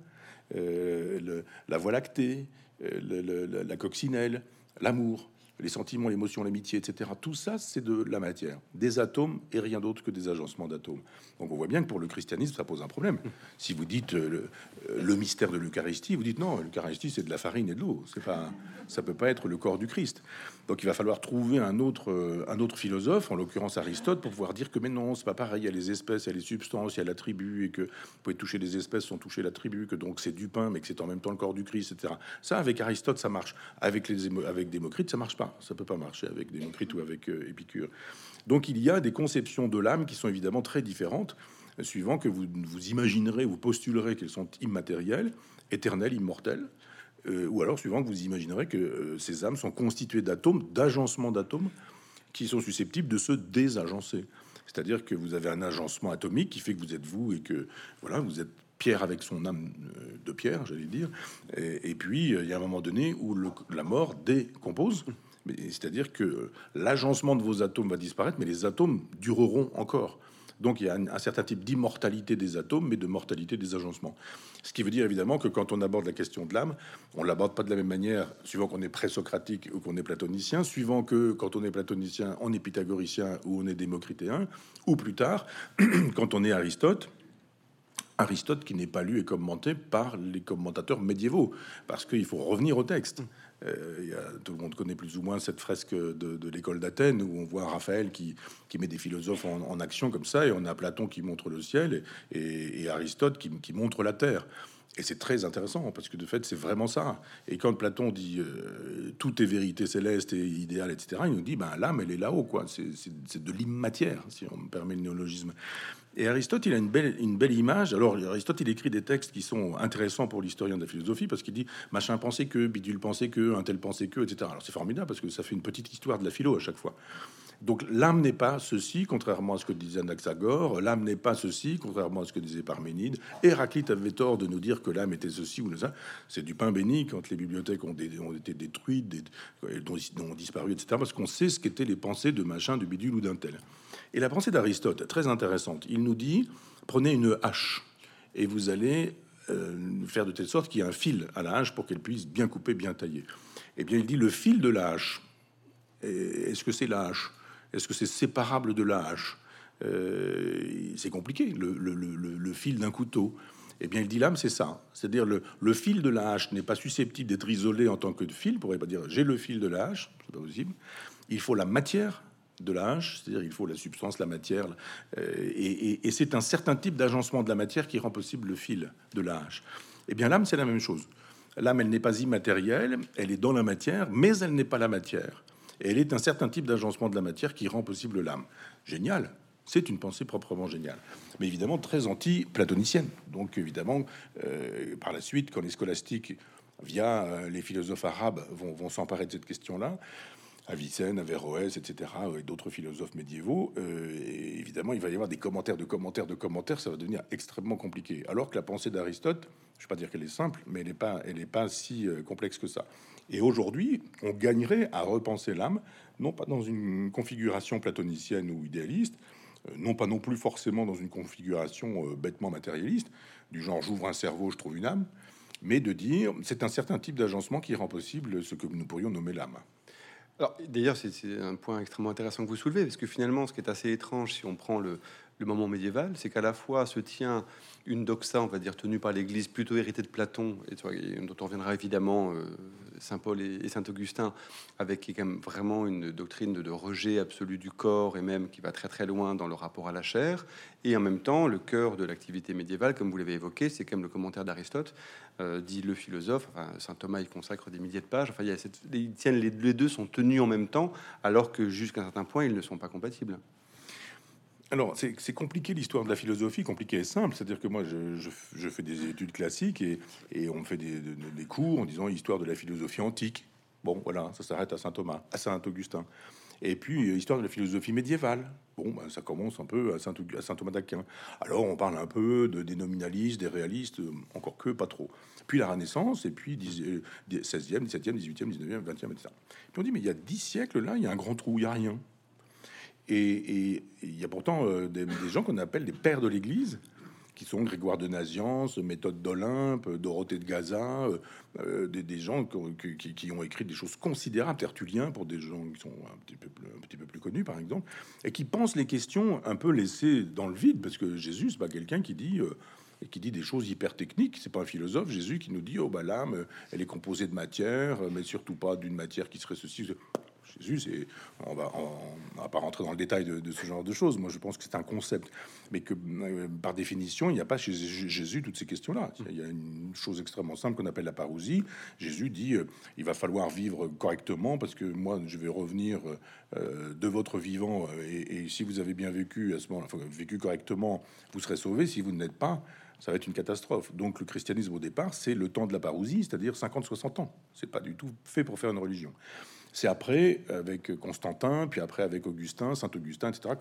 la voie lactée, la coccinelle, l'amour, les sentiments, l'émotion, l'amitié, etc. Tout ça, c'est de la matière, des atomes et rien d'autre que des agencements d'atomes. Donc on voit bien que pour le christianisme, ça pose un problème. Si vous dites euh, le, le mystère de l'Eucharistie, vous dites non, l'Eucharistie c'est de la farine et de l'eau. C'est pas, ça peut pas être le corps du Christ. Donc il va falloir trouver un autre, euh, un autre philosophe, en l'occurrence Aristote, pour pouvoir dire que mais non, c'est pas pareil. Il y a les espèces, il y a les substances, il y a l'attribut, et que vous pouvez toucher des espèces sans toucher l'attribut, que donc c'est du pain, mais que c'est en même temps le corps du Christ, etc. Ça, avec Aristote, ça marche. Avec les avec Démocrite, ça marche pas. Ça peut pas marcher avec Démocrite ou avec euh, Épicure. Donc il y a des conceptions de l'âme qui sont évidemment très différentes, suivant que vous vous imaginerez, vous postulerez qu'elles sont immatérielles, éternelles, immortelles, euh, ou alors suivant que vous imaginerez que euh, ces âmes sont constituées d'atomes, d'agencements d'atomes, qui sont susceptibles de se désagencer. C'est-à-dire que vous avez un agencement atomique qui fait que vous êtes vous et que voilà, vous êtes Pierre avec son âme euh, de pierre, j'allais dire. Et, puis il y a un moment donné où la mort décompose. C'est-à-dire que l'agencement de vos atomes va disparaître, mais les atomes dureront encore. Donc il y a un, un certain type d'immortalité des atomes, mais de mortalité des agencements. Ce qui veut dire évidemment que quand on aborde la question de l'âme, on l'aborde pas de la même manière, suivant qu'on est présocratique ou qu'on est platonicien, suivant que quand on est platonicien, on est pythagoricien ou on est démocritéen, ou plus tard, [CLEARS THROAT] quand on est Aristote, Aristote qui n'est pas lu et commenté par les commentateurs médiévaux, parce qu'il faut revenir au texte. Euh, tout le monde connaît plus ou moins cette fresque de, l'école d'Athènes où on voit Raphaël qui, met des philosophes en, action comme ça, et on a Platon qui montre le ciel et, Aristote qui, montre la terre. Et c'est très intéressant parce que de fait, c'est vraiment ça. Et quand Platon dit euh, tout est vérité céleste et idéal, etc., il nous dit ben l'âme, elle est là-haut, quoi. C'est de l'immatière, si on me permet le néologisme. Et Aristote, il a une belle, image. Alors, Aristote, il écrit des textes qui sont intéressants pour l'historien de la philosophie parce qu'il dit machin pensait que, bidule pensait que, un tel pensait que, etc. Alors, c'est formidable parce que ça fait une petite histoire de la philo à chaque fois. Donc, l'âme n'est pas ceci, contrairement à ce que disait Anaxagore. L'âme n'est pas ceci, contrairement à ce que disait Parménide. Héraclite avait tort de nous dire que l'âme était ceci ou ça. C'est du pain béni quand les bibliothèques ont, été détruites, dont, ont disparu, etc. Parce qu'on sait ce qu'étaient les pensées de machin, de bidule ou d'un tel. Et la pensée d'Aristote, très intéressante. Il nous dit prenez une hache et vous allez euh, faire de telle sorte qu'il y ait un fil à la hache pour qu'elle puisse bien couper, bien tailler. Eh bien, il dit le fil de la hache. Et Est-ce que c'est la hache? Est-ce que c'est séparable de la hache? Euh, C'est compliqué, le, fil d'un couteau. Eh bien, il dit l'âme, c'est ça. C'est-à-dire le, fil de la hache n'est pas susceptible d'être isolé en tant que fil. On pourrait pas dire j'ai le fil de la hache, c'est pas possible. Il faut la matière de la c'est-à-dire il faut la substance, la matière, euh, et, c'est un certain type d'agencement de la matière qui rend possible le fil de la hache. Eh bien, l'âme, c'est la même chose. L'âme, elle n'est pas immatérielle, elle est dans la matière, mais elle n'est pas la matière. Elle est un certain type d'agencement de la matière qui rend possible l'âme. Génial. C'est une pensée proprement géniale, mais évidemment très anti-platonicienne. Donc évidemment, euh, par la suite, quand les scolastiques, via euh, les philosophes arabes, vont, vont s'emparer de cette question-là, Avicenne, Averroès, etc., et d'autres philosophes médiévaux, euh, évidemment, il va y avoir des commentaires de commentaires de commentaires, ça va devenir extrêmement compliqué. Alors que la pensée d'Aristote, je ne vais pas dire qu'elle est simple, mais elle n'est pas, pas si euh, complexe que ça. Et aujourd'hui, on gagnerait à repenser l'âme, non pas dans une configuration platonicienne ou idéaliste, euh, non pas non plus forcément dans une configuration bêtement matérialiste, du genre j'ouvre un cerveau, je trouve une âme, mais de dire c'est un certain type d'agencement qui rend possible ce que nous pourrions nommer l'âme. Alors, d'ailleurs, c'est un point extrêmement intéressant que vous soulevez, parce que finalement, ce qui est assez étrange, si on prend le, le moment médiéval, c'est qu'à la fois se tient une doxa, on va dire, tenue par l'Église, plutôt héritée de Platon, et, dont on reviendra évidemment euh, Saint Paul et, Saint Augustin, avec qui quand même vraiment une doctrine de, rejet absolu du corps, et même qui va très très loin dans le rapport à la chair, et en même temps, le cœur de l'activité médiévale, comme vous l'avez évoqué, c'est quand même le commentaire d'Aristote, euh, dit le philosophe, Saint Thomas, il consacre des milliers de pages, enfin, il y a cette, ils tiennent, les deux sont tenus en même temps, alors que jusqu'à un certain point, ils ne sont pas compatibles. Alors, c'est compliqué l'histoire de la philosophie, compliqué et simple. C'est-à-dire que moi, je, fais des études classiques et, on me fait des, cours en disant histoire de la philosophie antique. Bon, voilà, ça s'arrête à Saint Thomas, à Saint Augustin. Et puis, euh, histoire de la philosophie médiévale. Bon, ben, ça commence un peu à Saint, Thomas d'Aquin. Alors, on parle un peu de, des nominalistes, des réalistes, euh, encore que pas trop. Puis la Renaissance, et puis 10, euh, 16e, 17e, 18e, 19e, 20e, etc. Puis on dit, mais il y a 10 siècles, là, il y a un grand trou, il n'y a rien. Et il y a pourtant euh, des, gens qu'on appelle des pères de l'Église qui sont Grégoire de Naziance, Méthode d'Olympe, Dorothée de Gaza, des, gens qui, ont écrit des choses considérables, Tertullien pour des gens qui sont un petit peu, un petit peu plus connus par exemple, et qui pensent les questions un peu laissées dans le vide, parce que Jésus, c'est pas quelqu'un qui dit et qui dit des choses hyper techniques. C'est pas un philosophe, Jésus, qui nous dit oh bah l'âme, elle est composée de matière, mais surtout pas d'une matière qui serait ceci. Jésus, c'est, on va, on, va pas rentrer dans le détail de, ce genre de choses. Moi, je pense que c'est un concept, mais que euh, par définition, il n'y a pas chez Jésus toutes ces questions-là. Il y a une chose extrêmement simple qu'on appelle la parousie. Jésus dit euh, il va falloir vivre correctement parce que moi, je vais revenir euh, de votre vivant et, et, si vous avez bien vécu à ce moment, là vécu correctement, vous serez sauvé. Si vous ne l'êtes pas, ça va être une catastrophe. Donc le christianisme au départ, c'est le temps de la parousie, c'est-à-dire 50-60 ans. C'est pas du tout fait pour faire une religion. C'est après, avec Constantin, puis après avec Augustin, Saint-Augustin, etc.,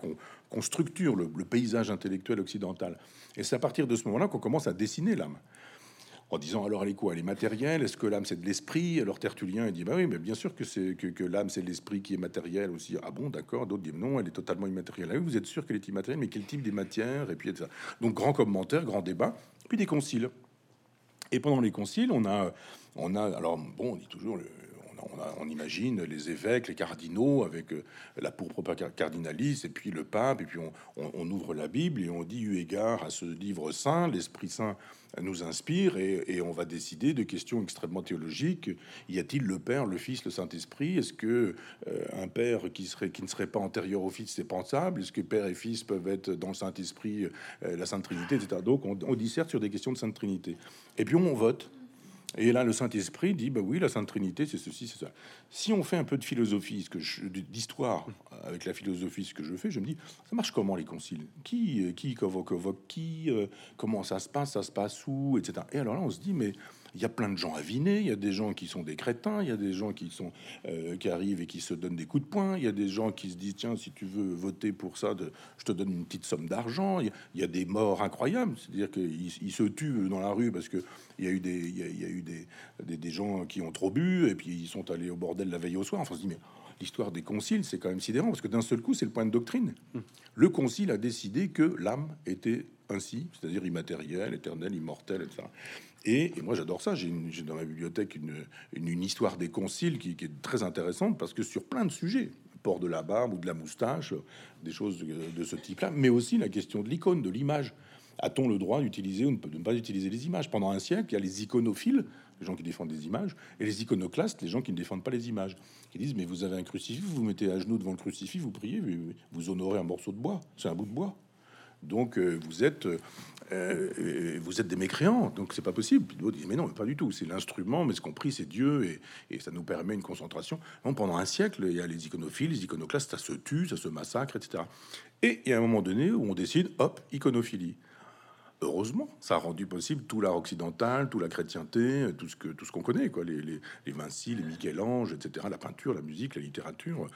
qu'on structure le, paysage intellectuel occidental. Et c'est à partir de ce moment-là qu'on commence à dessiner l'âme en disant alors elle est quoi? Elle est matérielle? Est-ce que l'âme c'est de l'esprit? Alors Tertullien il dit bah oui, mais bien sûr que que, l'âme c'est l'esprit qui est matériel aussi. Ah bon, d'accord. D'autres disent non, elle est totalement immatérielle. Ah vous êtes sûr qu'elle est immatérielle, mais quel type des matières? Et puis ça. Donc grand commentaire, grand débat, puis des conciles. Et pendant les conciles, on a, on a alors bon, on dit toujours le, on, imagine les évêques, les cardinaux avec euh, la pourpre cardinaliste, et puis le pape, et puis on, ouvre la Bible et on dit eu égard à ce livre saint, l'Esprit Saint nous inspire et, on va décider de questions extrêmement théologiques. Y a-t-il le Père, le Fils, le Saint-Esprit? Est-ce que euh, un Père qui serait qui ne serait pas antérieur au Fils, c'est pensable? Est-ce que Père et Fils peuvent être dans le Saint-Esprit, euh, la Sainte Trinité, etc. Donc on, on disserte sur des questions de Sainte Trinité. Et puis on vote. Et là, le Saint-Esprit dit, bah oui, la Sainte Trinité, c'est ceci, c'est ça. Si on fait un peu de philosophie, ce que d'histoire avec la philosophie, ce que je fais, je me dis, ça marche comment les conciles? Qui, euh, qui convoque, convoque qui euh, Comment ça se passe Ça se passe où Etc. Et alors là, on se dit, mais il y a plein de gens avinés, il y a des gens qui sont des crétins, il y a des gens qui sont euh, qui arrivent et qui se donnent des coups de poing, il y a des gens qui se disent tiens si tu veux voter pour ça, de, je te donne une petite somme d'argent. Il, y a des morts incroyables, c'est-à-dire qu'ils se tuent dans la rue parce que il y a eu des il y a, eu des, des, gens qui ont trop bu et puis ils sont allés au bordel la veille au soir. Enfin, on se dit mais l'histoire des conciles, c'est quand même sidérant parce que d'un seul coup, c'est le point de doctrine. Hum. Le concile a décidé que l'âme était ainsi, c'est-à-dire immatérielle, éternelle, immortelle, etc. Et, moi, j'adore ça. J'ai dans ma bibliothèque une, une, histoire des conciles qui, est très intéressante parce que sur plein de sujets, port de la barbe ou de la moustache, des choses de, ce type-là, mais aussi la question de l'icône, de l'image. A-t-on le droit d'utiliser ou de ne pas utiliser les images? Pendant un siècle, il y a les iconophiles, les gens qui défendent des images, et les iconoclastes, les gens qui ne défendent pas les images, qui disent mais vous avez un crucifix, vous vous mettez à genoux devant le crucifix, vous priez, vous honorez un morceau de bois, c'est un bout de bois. Donc euh, vous êtes euh, euh, vous êtes des mécréants, donc c'est pas possible. Puis mais non, pas du tout. C'est l'instrument, mais ce qu'on prie, c'est Dieu et, ça nous permet une concentration. Pendant un siècle, il y a les iconophiles, les iconoclastes, ça se tue, ça se massacre, etc. Et il y a un moment donné où on décide, hop, iconophilie. Heureusement, ça a rendu possible tout l'art occidental, toute la chrétienté, tout ce que tout ce qu'on connaît, quoi, les, les Vinci, les Michel-Ange, etc., la peinture, la musique, la littérature.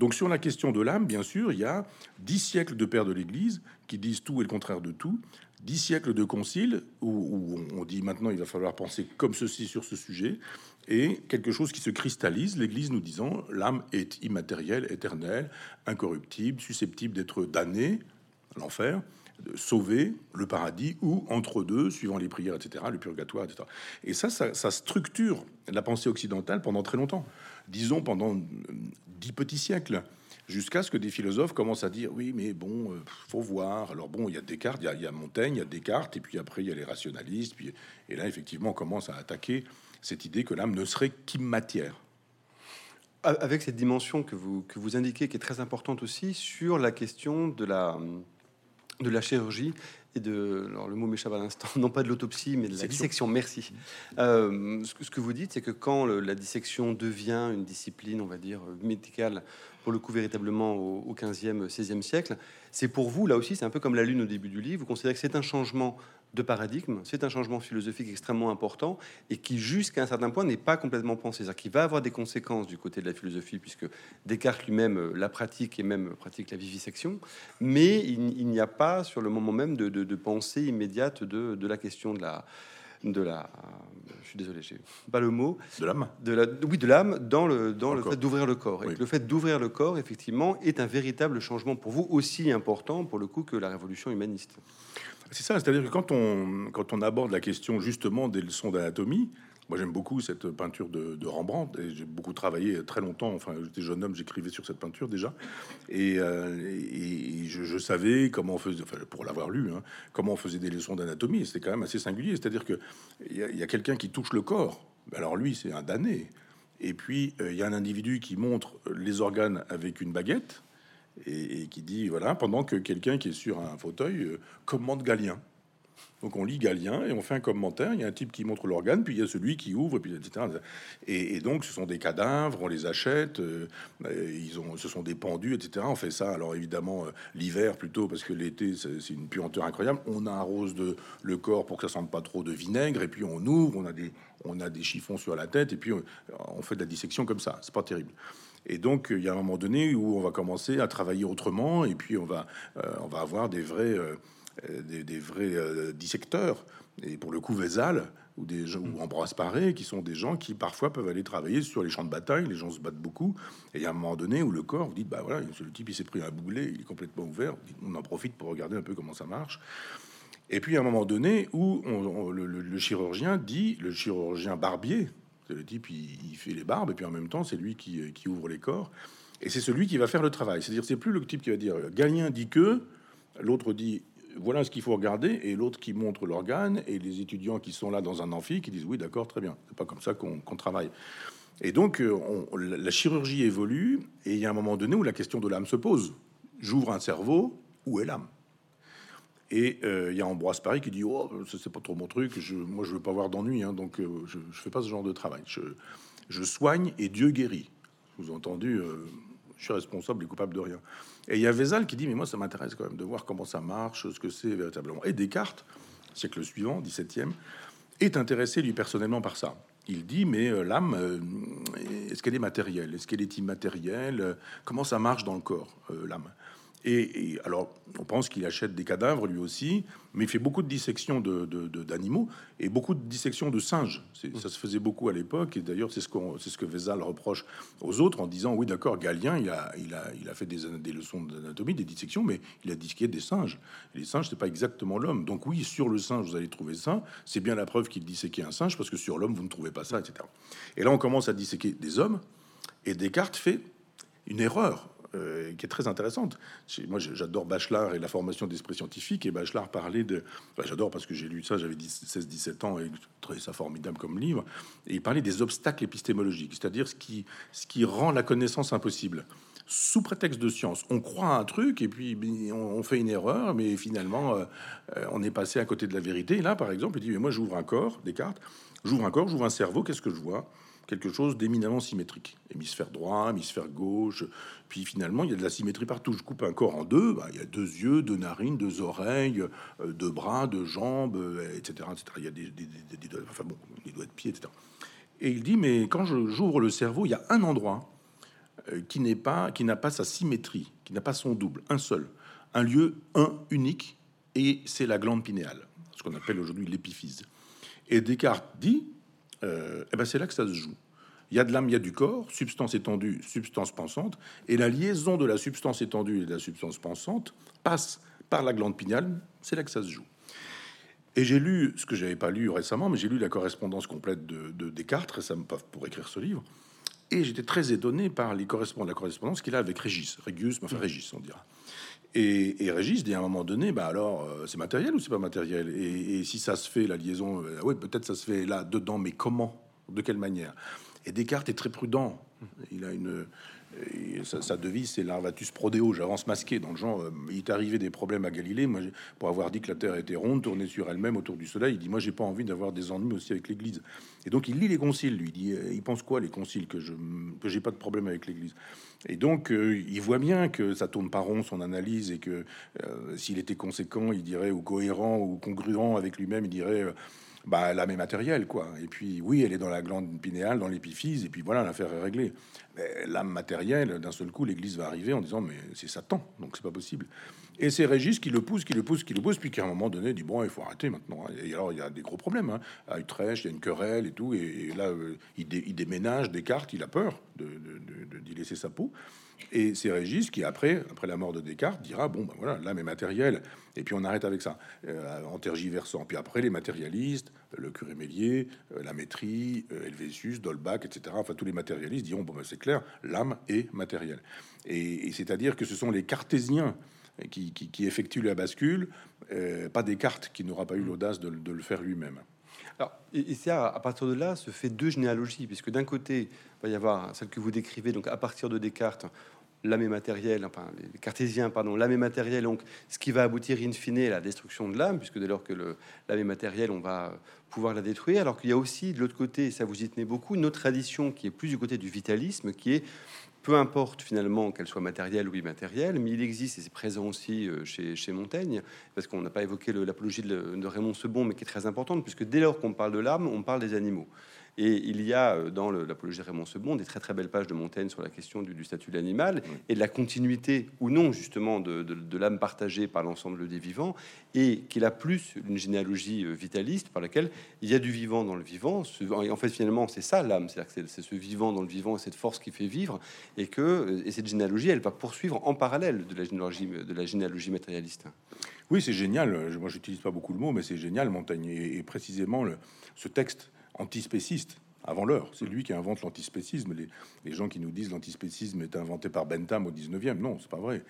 Donc sur la question de l'âme, bien sûr, il y a dix siècles de pères de l'Église qui disent tout et le contraire de tout, dix siècles de conciles où, on dit maintenant il va falloir penser comme ceci sur ce sujet, et quelque chose qui se cristallise, l'Église nous disant l'âme est immatérielle, éternelle, incorruptible, susceptible d'être damnée, l'enfer, sauver le paradis ou entre deux, suivant les prières, etc., le purgatoire, etc. Et ça, ça, ça structure la pensée occidentale pendant très longtemps, disons pendant dix petits siècles, jusqu'à ce que des philosophes commencent à dire oui, mais bon, euh, faut voir. Alors bon, il y a Descartes, il y a, Montaigne, il y a Descartes, et puis après il y a les rationalistes, puis et là effectivement on commence à attaquer cette idée que l'âme ne serait qu'imatière. Avec cette dimension que vous, que vous indiquez, qui est très importante aussi, sur la question de la, de la chirurgie et de, alors le mot m'échappe à l'instant, [LAUGHS] non pas de l'autopsie, mais de la dissection. Merci. Euh, ce, que vous dites, c'est que quand la dissection devient une discipline, on va dire, médicale, pour le coup véritablement au, au 15e, 16e siècle, c'est pour vous, là aussi, c'est un peu comme la Lune au début du livre, vous considérez que c'est un changement de paradigme, c'est un changement philosophique extrêmement important et qui, jusqu'à un certain point, n'est pas complètement pensé. C'est-à-dire qu'il va avoir des conséquences du côté de la philosophie, puisque Descartes lui-même euh, la pratique et même pratique la vivisection, mais il, n'y a pas, sur le moment même, de, pensée immédiate de, la question de la, de la, je suis désolé, j'ai pas le mot, de l'âme, de la, oui, de l'âme dans le dans le fait d'ouvrir le corps. Et le fait d'ouvrir le corps, effectivement, est un véritable changement pour vous aussi important pour le coup que la révolution humaniste. C'est ça, c'est-à-dire que quand on, quand on aborde la question justement des leçons d'anatomie, moi, j'aime beaucoup cette peinture de, Rembrandt et j'ai beaucoup travaillé très longtemps. Enfin, j'étais jeune homme, j'écrivais sur cette peinture déjà. Et, euh, je, savais comment on faisait, pour l'avoir lu, hein, comment on faisait des leçons d'anatomie. C'était quand même assez singulier. C'est-à-dire qu'il y a, a quelqu'un qui touche le corps. Alors lui, c'est un damné. Et puis, euh, il y a un individu qui montre les organes avec une baguette et, qui dit, voilà, pendant que quelqu'un qui est sur un fauteuil euh, commande Galien. Donc on lit Galien et on fait un commentaire. Il y a un type qui montre l'organe, puis il y a celui qui ouvre, et puis etc. Et, donc ce sont des cadavres, on les achète, euh, ils ont, ce sont des pendus, etc. On fait ça. Alors évidemment euh, l'hiver plutôt parce que l'été c'est une puanteur incroyable. On arrose de le corps pour que ça sente pas trop de vinaigre, et puis on ouvre, on a des, on a des chiffons sur la tête, et puis on, fait de la dissection comme ça. C'est pas terrible. Et donc, il y a un moment donné où on va commencer à travailler autrement, et puis on va, euh, on va avoir des vrais, euh, des, vrais euh, dissecteurs, et pour le coup Vézal, ou des gens, ou Ambroise Paré, qui sont des gens qui parfois peuvent aller travailler sur les champs de bataille, les gens se battent beaucoup, et il y a un moment donné où le corps, vous dites, bah voilà, le type il s'est pris un boulet, il est complètement ouvert, on en profite pour regarder un peu comment ça marche. Et puis à un moment donné où le, chirurgien dit, le chirurgien barbier, le type, il, fait les barbes, et puis en même temps c'est lui qui, qui ouvre les corps, et c'est celui qui va faire le travail. C'est-à-dire c'est plus le type qui va dire, Galien dit que, l'autre dit voilà ce qu'il faut regarder, et l'autre qui montre l'organe, et les étudiants qui sont là dans un amphi qui disent oui, d'accord, très bien, c'est pas comme ça qu'on travaille. Et donc, euh, la chirurgie évolue, et il y a un moment donné où la question de l'âme se pose. J'ouvre un cerveau, où est l'âme? Et euh, il y a Ambroise Paris qui dit oh, c'est pas trop mon truc, je, moi je veux pas avoir d'ennui, hein, donc euh, je, je fais pas ce genre de travail. Je, soigne et Dieu guérit. Vous entendu je suis responsable et coupable de rien. Et il y a Vézal qui dit, mais moi, ça m'intéresse quand même de voir comment ça marche, ce que c'est véritablement. Et Descartes, siècle suivant, 17e, est intéressé, lui, personnellement, par ça. Il dit, mais euh, l'âme, euh, est-ce qu'elle est matérielle? Est-ce qu'elle est immatérielle? Comment ça marche dans le corps, euh, l'âme? Et, alors, on pense qu'il achète des cadavres lui aussi, mais il fait beaucoup de dissections d'animaux et beaucoup de dissections de singes. Ça se faisait beaucoup à l'époque, et d'ailleurs, c'est ce, ce que Vézal reproche aux autres en disant Oui, d'accord, Galien, il a, fait des, leçons d'anatomie, des dissections, mais il a disqué des singes. les singes, c'est pas exactement l'homme. Donc, oui, sur le singe, vous allez trouver ça. C'est bien la preuve qu'il disséquait un singe, parce que sur l'homme, vous ne trouvez pas ça, etc. Et là, on commence à disséquer des hommes, et Descartes fait une erreur euh, qui est très intéressante. Moi, j'adore Bachelard et la formation d'esprit scientifique. Et Bachelard parlait de. j'adore parce que j'ai lu ça, j'avais 16-17 ans et je trouvais ça formidable comme livre. Et il parlait des obstacles épistémologiques, c'est-à-dire ce qui, ce qui rend la connaissance impossible. Sous prétexte de science, on croit à un truc et puis on, fait une erreur, mais finalement, euh, euh, on est passé à côté de la vérité. Et là, par exemple, il dit Mais moi, j'ouvre un corps, Descartes, j'ouvre un corps, j'ouvre un cerveau, qu'est-ce que je vois? Quelque chose d'éminemment symétrique. Hémisphère droit, hémisphère gauche. Puis finalement, il y a de la symétrie partout. Je coupe un corps en deux. Bah, il y a deux yeux, deux narines, deux oreilles, euh, deux bras, deux jambes, etc., euh, etc. Il y a des, doigts, des doigts de pied, etc. Et il dit, mais quand j'ouvre le cerveau, il y a un endroit euh, qui n'est pas, qui n'a pas sa symétrie, qui n'a pas son double, un seul, un lieu, un unique, et c'est la glande pinéale, ce qu'on appelle aujourd'hui l'épiphyse. Et Descartes dit, euh, eh ben c'est là que ça se joue. Il y a de l'âme, il y a du corps, substance étendue, substance pensante, et la liaison de la substance étendue et de la substance pensante passe par la glande pinéale, c'est là que ça se joue. Et j'ai lu ce que j'avais pas lu récemment, mais j'ai lu la correspondance complète de, Descartes récemment pour écrire ce livre, et j'étais très étonné par la correspondance qu'il a avec Régis, enfin Régis, on dira. Et, Régis dit à un moment donné, bah alors, euh, c'est matériel ou c'est pas matériel? Et, si ça se fait, la liaison, euh, oui, peut-être ça se fait là, dedans, mais comment? De quelle manière? Et Descartes est très prudent. Il a une, sa, devise, c'est Larvatus prodeo, j'avance masqué. Dans le genre, euh, il est arrivé des problèmes à Galilée, moi, pour avoir dit que la Terre était ronde, tournée sur elle-même autour du Soleil. Il dit, moi, j'ai pas envie d'avoir des ennuis aussi avec l'Église. Et donc, il lit les conciles, lui. Il, dit, euh, il pense quoi, les conciles Que je que j'ai pas de problème avec l'Église? Et donc, euh, il voit bien que ça tourne pas rond son analyse et que s'il était conséquent, il dirait, ou cohérent ou congruent avec lui-même, il dirait bah, la matérielle, quoi. Et puis, oui, elle est dans la glande pinéale, dans l'épiphyse, et puis voilà, l'affaire est réglée. Mais l'âme matérielle, d'un seul coup, l'Église va arriver en disant, mais c'est Satan, donc c'est pas possible. Et c'est Régis qui le pousse, qui le pousse, qui le pousse, puis qu'à un moment donné, il dit, bon, il faut arrêter maintenant. Et alors, il y a des gros problèmes. Hein. À Utrecht, il y a une querelle et tout, et, là, euh, il, déménage, Descartes, il a peur de, de, de, laisser sa peau. Et c'est Régis qui, après, après la mort de Descartes, dira bon, ben voilà, l'âme est matérielle, et puis on arrête avec ça, euh, en tergiversant. Puis après, les matérialistes, le curé Mélier, euh, la maîtrise, euh, Helvétius, Dolbach, etc., enfin tous les matérialistes diront bon, ben, c'est clair, l'âme est matérielle. Et, c'est-à-dire que ce sont les cartésiens qui, qui, effectuent la bascule, pas Descartes qui n'aura pas eu l'audace de, le faire lui-même. Alors, et, c'est à, partir de là se fait deux généalogies, puisque d'un côté, va y avoir celle que vous décrivez, donc à partir de Descartes, l'âme est matérielle, enfin les cartésiens, pardon, l'âme est matérielle, donc ce qui va aboutir in fine à la destruction de l'âme, puisque dès lors que l'âme est matérielle, on va pouvoir la détruire, alors qu'il y a aussi de l'autre côté, et ça vous y tenez beaucoup, une autre tradition qui est plus du côté du vitalisme, qui est peu importe finalement qu'elle soit matérielle ou immatérielle, mais il existe, et c'est présent aussi euh, chez, Montaigne, parce qu'on n'a pas évoqué l'apologie de, de, Raymond Sebon, mais qui est très importante, puisque dès lors qu'on parle de l'âme, on parle des animaux. Et il y a euh, dans l'apologie de Raymond Sebond des très très belles pages de Montaigne sur la question du, statut de l'animal et de la continuité ou non justement de, l'âme partagée par l'ensemble des vivants et qu'il a plus une généalogie euh, vitaliste par laquelle il y a du vivant dans le vivant. En fait finalement c'est ça l'âme, c'est-à-dire que c'est ce vivant dans le vivant et cette force qui fait vivre et que euh, et cette généalogie elle va poursuivre en parallèle de la généalogie, de la généalogie matérialiste. Oui, c'est génial. Moi, j'utilise pas beaucoup le mot, mais c'est génial, Montaigne. Et, précisément, le, ce texte antispéciste avant l'heure. C'est lui qui invente l'antispécisme. Les, gens qui nous disent l'antispécisme est inventé par Bentham au 19e, non, c'est pas vrai.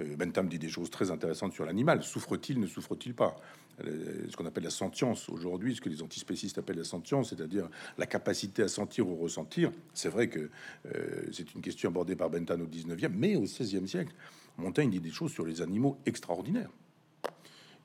Euh, Bentham dit des choses très intéressantes sur l'animal. Souffre-t-il, ne souffre-t-il pas? Euh, Ce qu'on appelle la sentience aujourd'hui, ce que les antispécistes appellent la sentience, c'est-à-dire la capacité à sentir ou ressentir. C'est vrai que euh, c'est une question abordée par Bentham au 19e, mais au 16e siècle, Montaigne dit des choses sur les animaux extraordinaires.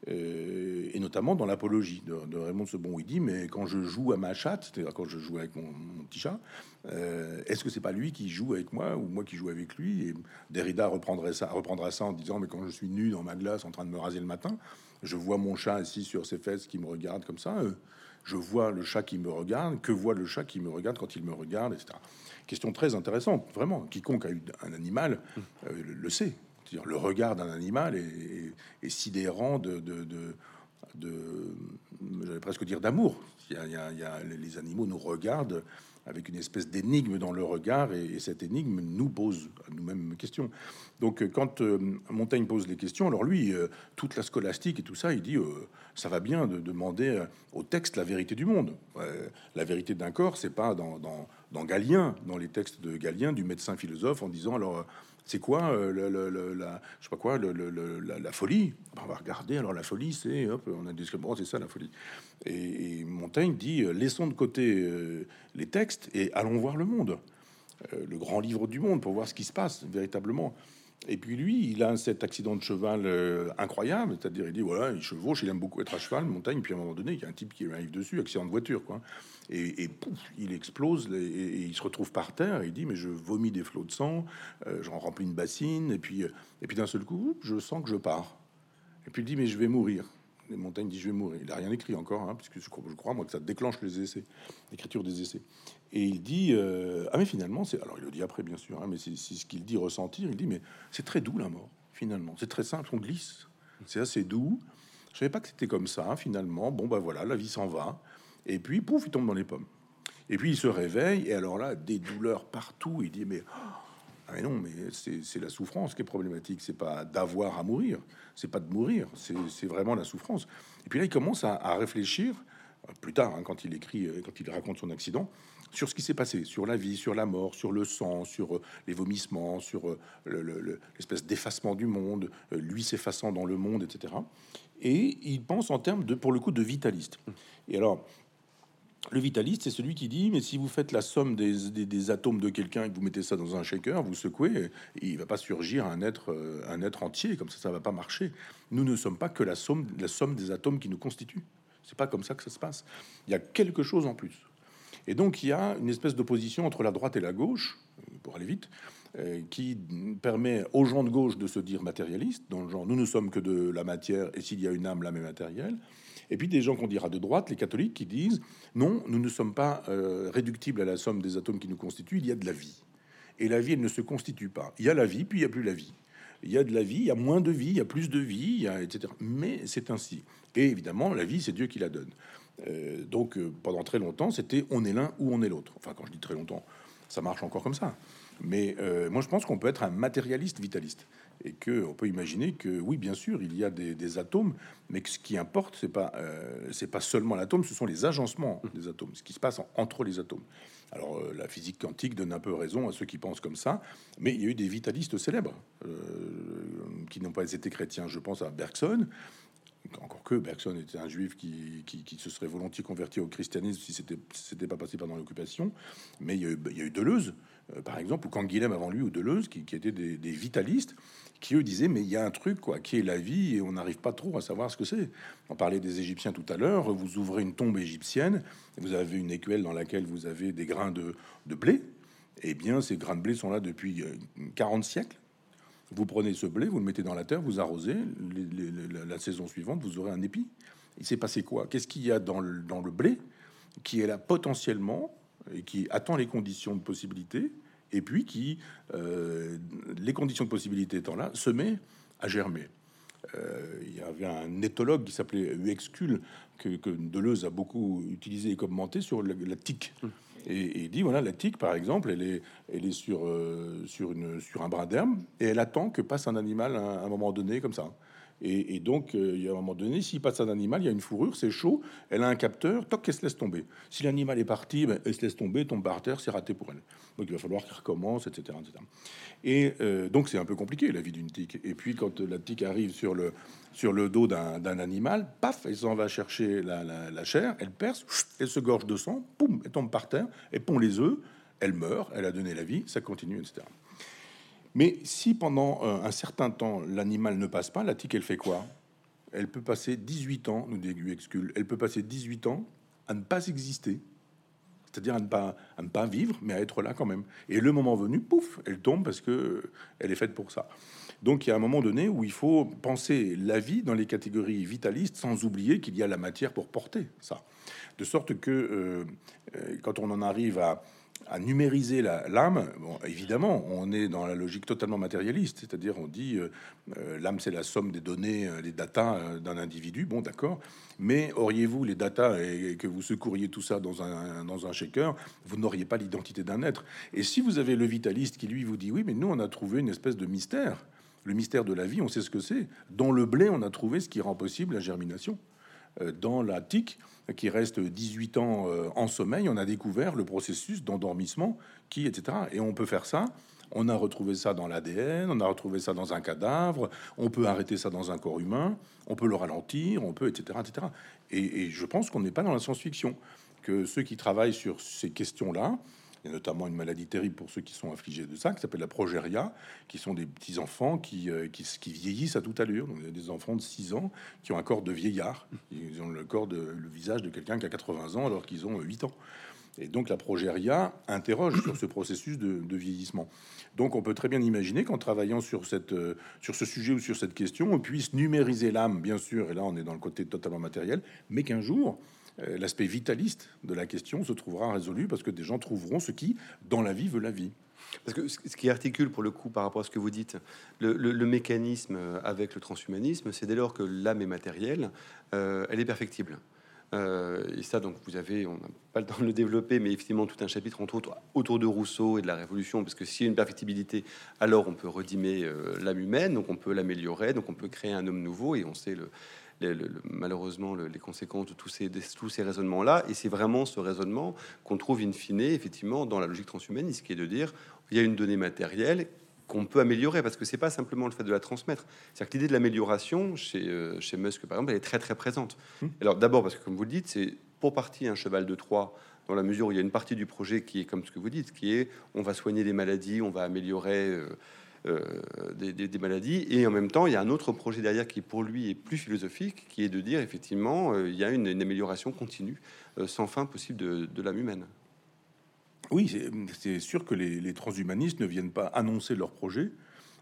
Euh, et notamment dans l'apologie de, Raymond Sebon, il dit mais quand je joue à ma chatte, c'est-à-dire quand je joue avec mon, petit chat, euh, est-ce que c'est pas lui qui joue avec moi ou moi qui joue avec lui? Et Derrida reprendrait ça, reprendra ça en disant mais quand je suis nu dans ma glace en train de me raser le matin, je vois mon chat assis sur ses fesses qui me regarde comme ça. Euh, je vois le chat qui me regarde. Que voit le chat qui me regarde quand il me regarde, etc. Question très intéressante, vraiment. Quiconque a eu un animal le sait le regard d'un animal est, sidérant de, de, de, presque dire d'amour. Il, les animaux nous regardent avec une espèce d'énigme dans le regard, et, cette énigme nous pose à nous-mêmes question. Donc, quand euh, Montaigne pose les questions, alors lui, euh, toute la scolastique et tout ça, il dit euh, ça va bien de demander au texte la vérité du monde. la vérité d'un corps, c'est pas dans, dans, dans Galien, dans les textes de Galien, du médecin philosophe, en disant alors c'est quoi euh, la, je sais pas quoi, la, folie? On va regarder. Alors la folie, c'est hop, on a des c'est ça la folie. Et, Montaigne dit euh, laissons de côté euh, les textes et allons voir le monde, le grand livre du monde, pour voir ce qui se passe véritablement. Et puis lui, il a cet accident de cheval euh, incroyable, c'est-à-dire il dit voilà, il chevauche, il aime beaucoup être à cheval, montagne, puis à un moment donné, il y a un type qui arrive dessus, accident de voiture, quoi. Et, il explose et, il se retrouve par terre. Il dit mais je vomis des flots de sang, euh, j'en remplis une bassine, et puis euh, et puis d'un seul coup, je sens que je pars. Et puis il dit mais je vais mourir. Et Montaigne dit je vais mourir. Il a rien écrit encore, hein, puisque je crois, moi que ça déclenche les essais, l'écriture des essais. Et il dit euh, ah mais finalement c'est alors il le dit après bien sûr hein, mais c'est ce qu'il dit ressentir. Il dit mais c'est très doux la mort finalement. C'est très simple on glisse. C'est assez doux. Je savais pas que c'était comme ça finalement. Bon bah voilà la vie s'en va. Et puis pouf il tombe dans les pommes. Et puis il se réveille et alors là des douleurs partout. Il dit mais ah mais non mais c'est la souffrance qui est problématique c'est pas d'avoir à mourir c'est pas de mourir c'est vraiment la souffrance et puis là il commence à, réfléchir plus tard, hein, quand il écrit, euh, quand il raconte son accident, sur ce qui s'est passé, sur la vie, sur la mort, sur le sang, sur euh, les vomissements, sur euh, l'espèce d'effacement du monde, lui s'effaçant dans le monde, etc. Et il pense en termes de, pour le coup, de vitaliste. Et alors, le vitaliste, c'est celui qui dit, mais si vous faites la somme des, atomes de quelqu'un et que vous mettez ça dans un shaker, vous secouez, il va pas surgir un être, un être entier, comme ça, ça va pas marcher. Nous ne sommes pas que la somme, la somme des atomes qui nous constituent. C'est pas comme ça que ça se passe. Il y a quelque chose en plus. Et donc il y a une espèce d'opposition entre la droite et la gauche, pour aller vite, euh, qui permet aux gens de gauche de se dire matérialistes, dans le genre nous ne sommes que de la matière et s'il y a une âme, l'âme est matérielle. Et puis des gens qu'on dira de droite, les catholiques, qui disent non, nous ne sommes pas euh, réductibles à la somme des atomes qui nous constituent, il y a de la vie. Et la vie, elle ne se constitue pas. Il y a la vie, puis il n'y a plus la vie il y a de la vie, il y a moins de vie, il y a plus de vie, etc. Mais c'est ainsi. Et évidemment, la vie, c'est Dieu qui la donne. Euh, donc, euh, pendant très longtemps, c'était on est l'un ou on est l'autre. Enfin, quand je dis très longtemps, ça marche encore comme ça. Mais moi, je pense qu'on peut être un matérialiste vitaliste et que on peut imaginer que oui, bien sûr, il y a des, atomes, mais que ce qui importe, c'est pas euh, c'est pas seulement l'atome, ce sont les agencements des atomes, ce qui se passe entre les atomes. Alors euh, la physique quantique donne un peu raison à ceux qui pensent comme ça, mais il y a eu des vitalistes célèbres qui n'ont pas été chrétiens. Je pense à Bergson, encore que Bergson était un juif qui, qui, se serait volontiers converti au christianisme si c'était c'était pas passé pendant l'occupation. Mais il y, a eu, il Deleuze, euh, par exemple, ou Canguilhem avant lui, ou Deleuze, qui, qui étaient des, vitalistes, qui eux disaient mais il y a un truc quoi, qui est la vie et on n'arrive pas trop à savoir ce que c'est. On parlait des Égyptiens tout à l'heure. Vous ouvrez une tombe égyptienne, vous avez une écuelle dans laquelle vous avez des grains de, de blé. Eh bien, ces grains de blé sont là depuis 40 euh, siècles. Vous prenez ce blé, vous le mettez dans la terre, vous arrosez. la saison suivante, vous aurez un épi. Il s'est passé quoi? Qu'est-ce qu'il y a dans le, dans le blé qui est là potentiellement et qui attend les conditions de possibilité et puis qui, euh, les conditions de possibilité étant là, se met à germer? Euh, il y avait un éthologue qui s'appelait Uexcule que, Deleuze a beaucoup utilisé et commenté sur la, la tique. Et, il dit voilà, la tique, par exemple, elle est, elle est sur, euh, sur, une, sur un bras d'herbe et elle attend que passe un animal à un moment donné, comme ça. Et, donc, euh, il y a un moment donné, s'il passe un animal, il y a une fourrure, c'est chaud, elle a un capteur, toc, elle se laisse tomber. Si l'animal est parti, ben, elle se laisse tomber, tombe par terre, c'est raté pour elle. Donc, il va falloir qu'elle recommence, etc. Et euh, donc, c'est un peu compliqué, la vie d'une tique. Et puis, quand la tique arrive sur le, sur le dos d'un animal, paf, elle s'en va chercher la, chair, elle perce, elle se gorge de sang, poum, elle tombe par terre, elle pond les œufs, elle meurt, elle a donné la vie, ça continue, etc. Mais si pendant euh, un certain temps l'animal ne passe pas, la tique, elle fait quoi? Elle peut passer 18 ans, nous dit Excule, elle peut passer 18 ans à ne pas exister, c'est-à-dire à ne pas, à ne pas vivre, mais à être là quand même. Et le moment venu, pouf, elle tombe parce que elle est faite pour ça. Donc il y a un moment donné où il faut penser la vie dans les catégories vitalistes, sans oublier qu'il y a la matière pour porter ça. De sorte que euh, euh, quand on en arrive à à numériser l'âme, bon, évidemment, on est dans la logique totalement matérialiste, c'est-à-dire on dit euh, euh, l'âme c'est la somme des données, euh, les datas d'un individu, bon d'accord, mais auriez-vous les datas et, que vous secouriez tout ça dans un, dans un shaker, vous n'auriez pas l'identité d'un être. Et si vous avez le vitaliste qui lui vous dit oui, mais nous on a trouvé une espèce de mystère, le mystère de la vie, on sait ce que c'est. Dans le blé, on a trouvé ce qui rend possible la germination. Dans la tique, qui reste 18 ans euh, en sommeil, on a découvert le processus d'endormissement qui, etc. Et on peut faire ça. On a retrouvé ça dans l'ADN, on a retrouvé ça dans un cadavre, on peut arrêter ça dans un corps humain, on peut le ralentir, on peut, etc. etc. Et, et je pense qu'on n'est pas dans la science-fiction, que ceux qui travaillent sur ces questions-là, il y a notamment une maladie terrible pour ceux qui sont affligés de ça, qui s'appelle la progéria, qui sont des petits enfants qui, euh, qui, vieillissent à toute allure. Donc, il y a des enfants de 6 ans qui ont un corps de vieillard. Ils ont le corps de le visage de quelqu'un qui a 80 ans alors qu'ils ont 8 ans. Et donc la progéria interroge sur ce processus de, vieillissement. Donc on peut très bien imaginer qu'en travaillant sur, cette, euh, sur ce sujet ou sur cette question, on puisse numériser l'âme, bien sûr, et là on est dans le côté totalement matériel, mais qu'un jour, euh, l'aspect vitaliste de la question se trouvera résolu parce que des gens trouveront ce qui, dans la vie, veut la vie. Parce que ce qui articule pour le coup par rapport à ce que vous dites, le, mécanisme avec le transhumanisme, c'est dès lors que l'âme est matérielle, euh, elle est perfectible. Euh, et ça, donc, vous avez, on n'a pas le temps de le développer, mais effectivement, tout un chapitre, entre autres, autour de Rousseau et de la Révolution, parce que s'il y a une perfectibilité, alors on peut redimer l'âme humaine, donc on peut l'améliorer, donc on peut créer un homme nouveau, et on sait le, malheureusement les conséquences de tous ces, tous ces raisonnements-là. Et c'est vraiment ce raisonnement qu'on trouve in fine, effectivement, dans la logique transhumaniste, qui est de dire il y a une donnée matérielle qu'on peut améliorer parce que c'est pas simplement le fait de la transmettre. C'est-à-dire que l'idée de l'amélioration chez, euh, chez Musk, par exemple, elle est très très présente. Mmh. Alors d'abord parce que, comme vous le dites, c'est pour partie un cheval de Troie dans la mesure où il y a une partie du projet qui est comme ce que vous dites, qui est on va soigner les maladies, on va améliorer. Euh, euh, des, maladies. Et en même temps, il y a un autre projet derrière qui, pour lui, est plus philosophique, qui est de dire, effectivement, euh, il y a une, amélioration continue, euh, sans fin possible de, l'âme humaine. Oui, c'est sûr que les, transhumanistes ne viennent pas annoncer leur projet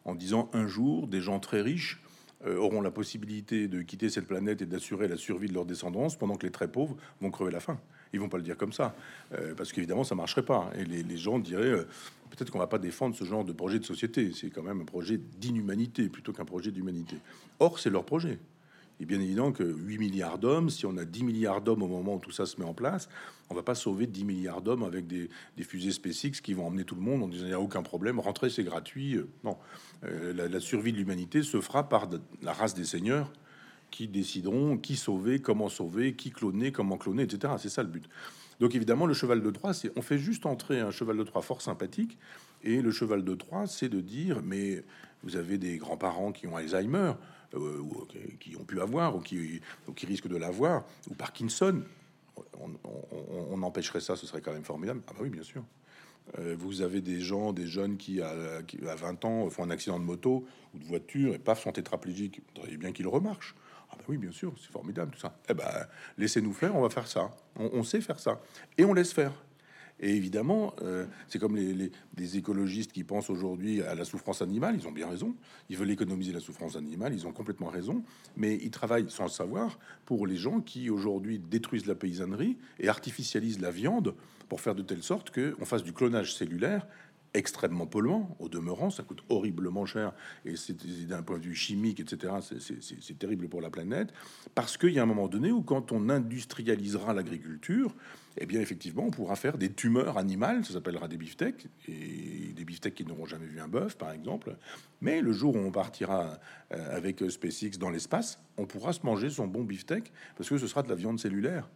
en disant un jour, des gens très riches auront la possibilité de quitter cette planète et d'assurer la survie de leur descendance pendant que les très pauvres vont crever la faim. Ils vont pas le dire comme ça, euh, parce qu'évidemment, ça marcherait pas. Et les, gens diraient euh, peut-être qu'on va pas défendre ce genre de projet de société. C'est quand même un projet d'inhumanité plutôt qu'un projet d'humanité. Or, c'est leur projet. Est bien évident que 8 milliards d'hommes, si on a 10 milliards d'hommes au moment où tout ça se met en place, on va pas sauver 10 milliards d'hommes avec des, fusées SpaceX qui vont emmener tout le monde en disant il n'y a aucun problème, rentrer c'est gratuit. Non, euh, la, la, survie de l'humanité se fera par la race des seigneurs qui décideront qui sauver, comment sauver, qui cloner, comment cloner, etc. C'est ça le but. Donc évidemment, le cheval de Troie, c'est on fait juste entrer un cheval de Troie fort sympathique, et le cheval de Troie, c'est de dire mais vous avez des grands-parents qui ont Alzheimer, euh, ou qui ont pu avoir, ou qui, risquent de l'avoir, ou Parkinson. On, empêcherait ça, ce serait quand même formidable. Ah bah oui, bien sûr. Euh, vous avez des gens, des jeunes qui à, qui, à 20 ans, font un accident de moto ou de voiture et paf, sont tétraplégiques. Vous bien qu'ils remarchent. Bah oui, bien sûr, c'est formidable tout ça. Eh ben, laissez-nous faire, on va faire ça. On, sait faire ça. Et on laisse faire. Et évidemment, euh, c'est comme les, écologistes qui pensent aujourd'hui à la souffrance animale, ils ont bien raison. Ils veulent économiser la souffrance animale, ils ont complètement raison. Mais ils travaillent sans le savoir pour les gens qui aujourd'hui détruisent la paysannerie et artificialisent la viande pour faire de telle sorte qu'on fasse du clonage cellulaire extrêmement polluant. Au demeurant, ça coûte horriblement cher et c'est d'un point de vue chimique, etc. C'est terrible pour la planète parce qu'il y a un moment donné où, quand on industrialisera l'agriculture, eh bien, effectivement, on pourra faire des tumeurs animales, ça s'appellera des beefsteaks, et des beefsteaks qui n'auront jamais vu un bœuf, par exemple. Mais le jour où on partira euh, avec SpaceX dans l'espace, on pourra se manger son bon beefsteak parce que ce sera de la viande cellulaire.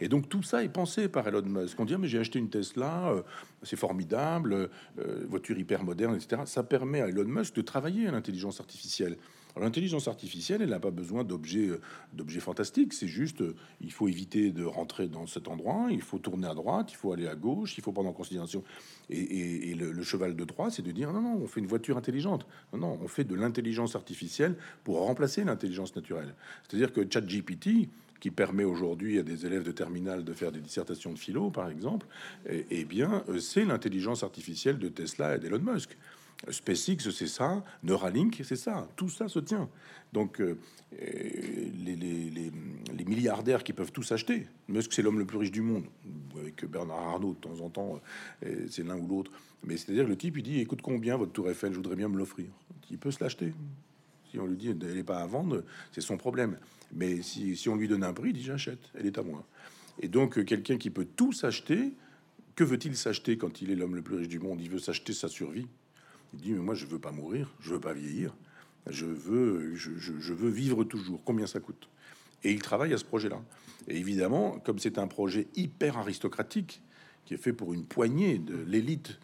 Et donc tout ça est pensé par Elon Musk. On dit ah, mais j'ai acheté une Tesla, euh, c'est formidable, euh, voiture hyper moderne, etc. Ça permet à Elon Musk de travailler à l'intelligence artificielle. L'intelligence artificielle, elle n'a pas besoin d'objets, euh, d'objets fantastiques. C'est juste, il faut éviter de rentrer dans cet endroit, il faut tourner à droite, il faut aller à gauche, il faut prendre en considération. Et, le, cheval de droit, c'est de dire non, non, on fait une voiture intelligente. Non, non, on fait de l'intelligence artificielle pour remplacer l'intelligence naturelle. C'est-à-dire que ChatGPT, qui permet aujourd'hui à des élèves de terminale de faire des dissertations de philo, par exemple, eh, eh bien, euh, c'est l'intelligence artificielle de Tesla et d'Elon Musk. SpaceX, c'est ça. Neuralink, c'est ça. Tout ça se tient. Donc, euh, les, les, milliardaires qui peuvent tout s'acheter. Musk, c'est l'homme le plus riche du monde. Avec Bernard Arnault, de temps en temps, euh, c'est l'un ou l'autre. Mais c'est-à-dire, le type, il dit Écoute, combien votre tour Eiffel Je voudrais bien me l'offrir. Il peut se l'acheter. Si on lui dit Elle n'est pas à vendre, c'est son problème. Mais si, on lui donne un prix, il dit j'achète, elle est à moi. Et donc euh, quelqu'un qui peut tout s'acheter, que veut-il s'acheter quand il est l'homme le plus riche du monde? Il veut s'acheter sa survie. Il dit mais moi je veux pas mourir, je veux pas vieillir, je veux, je, veux vivre toujours. Combien ça coûte? Et il travaille à ce projet-là. Et évidemment, comme c'est un projet hyper aristocratique qui est fait pour une poignée de l'élite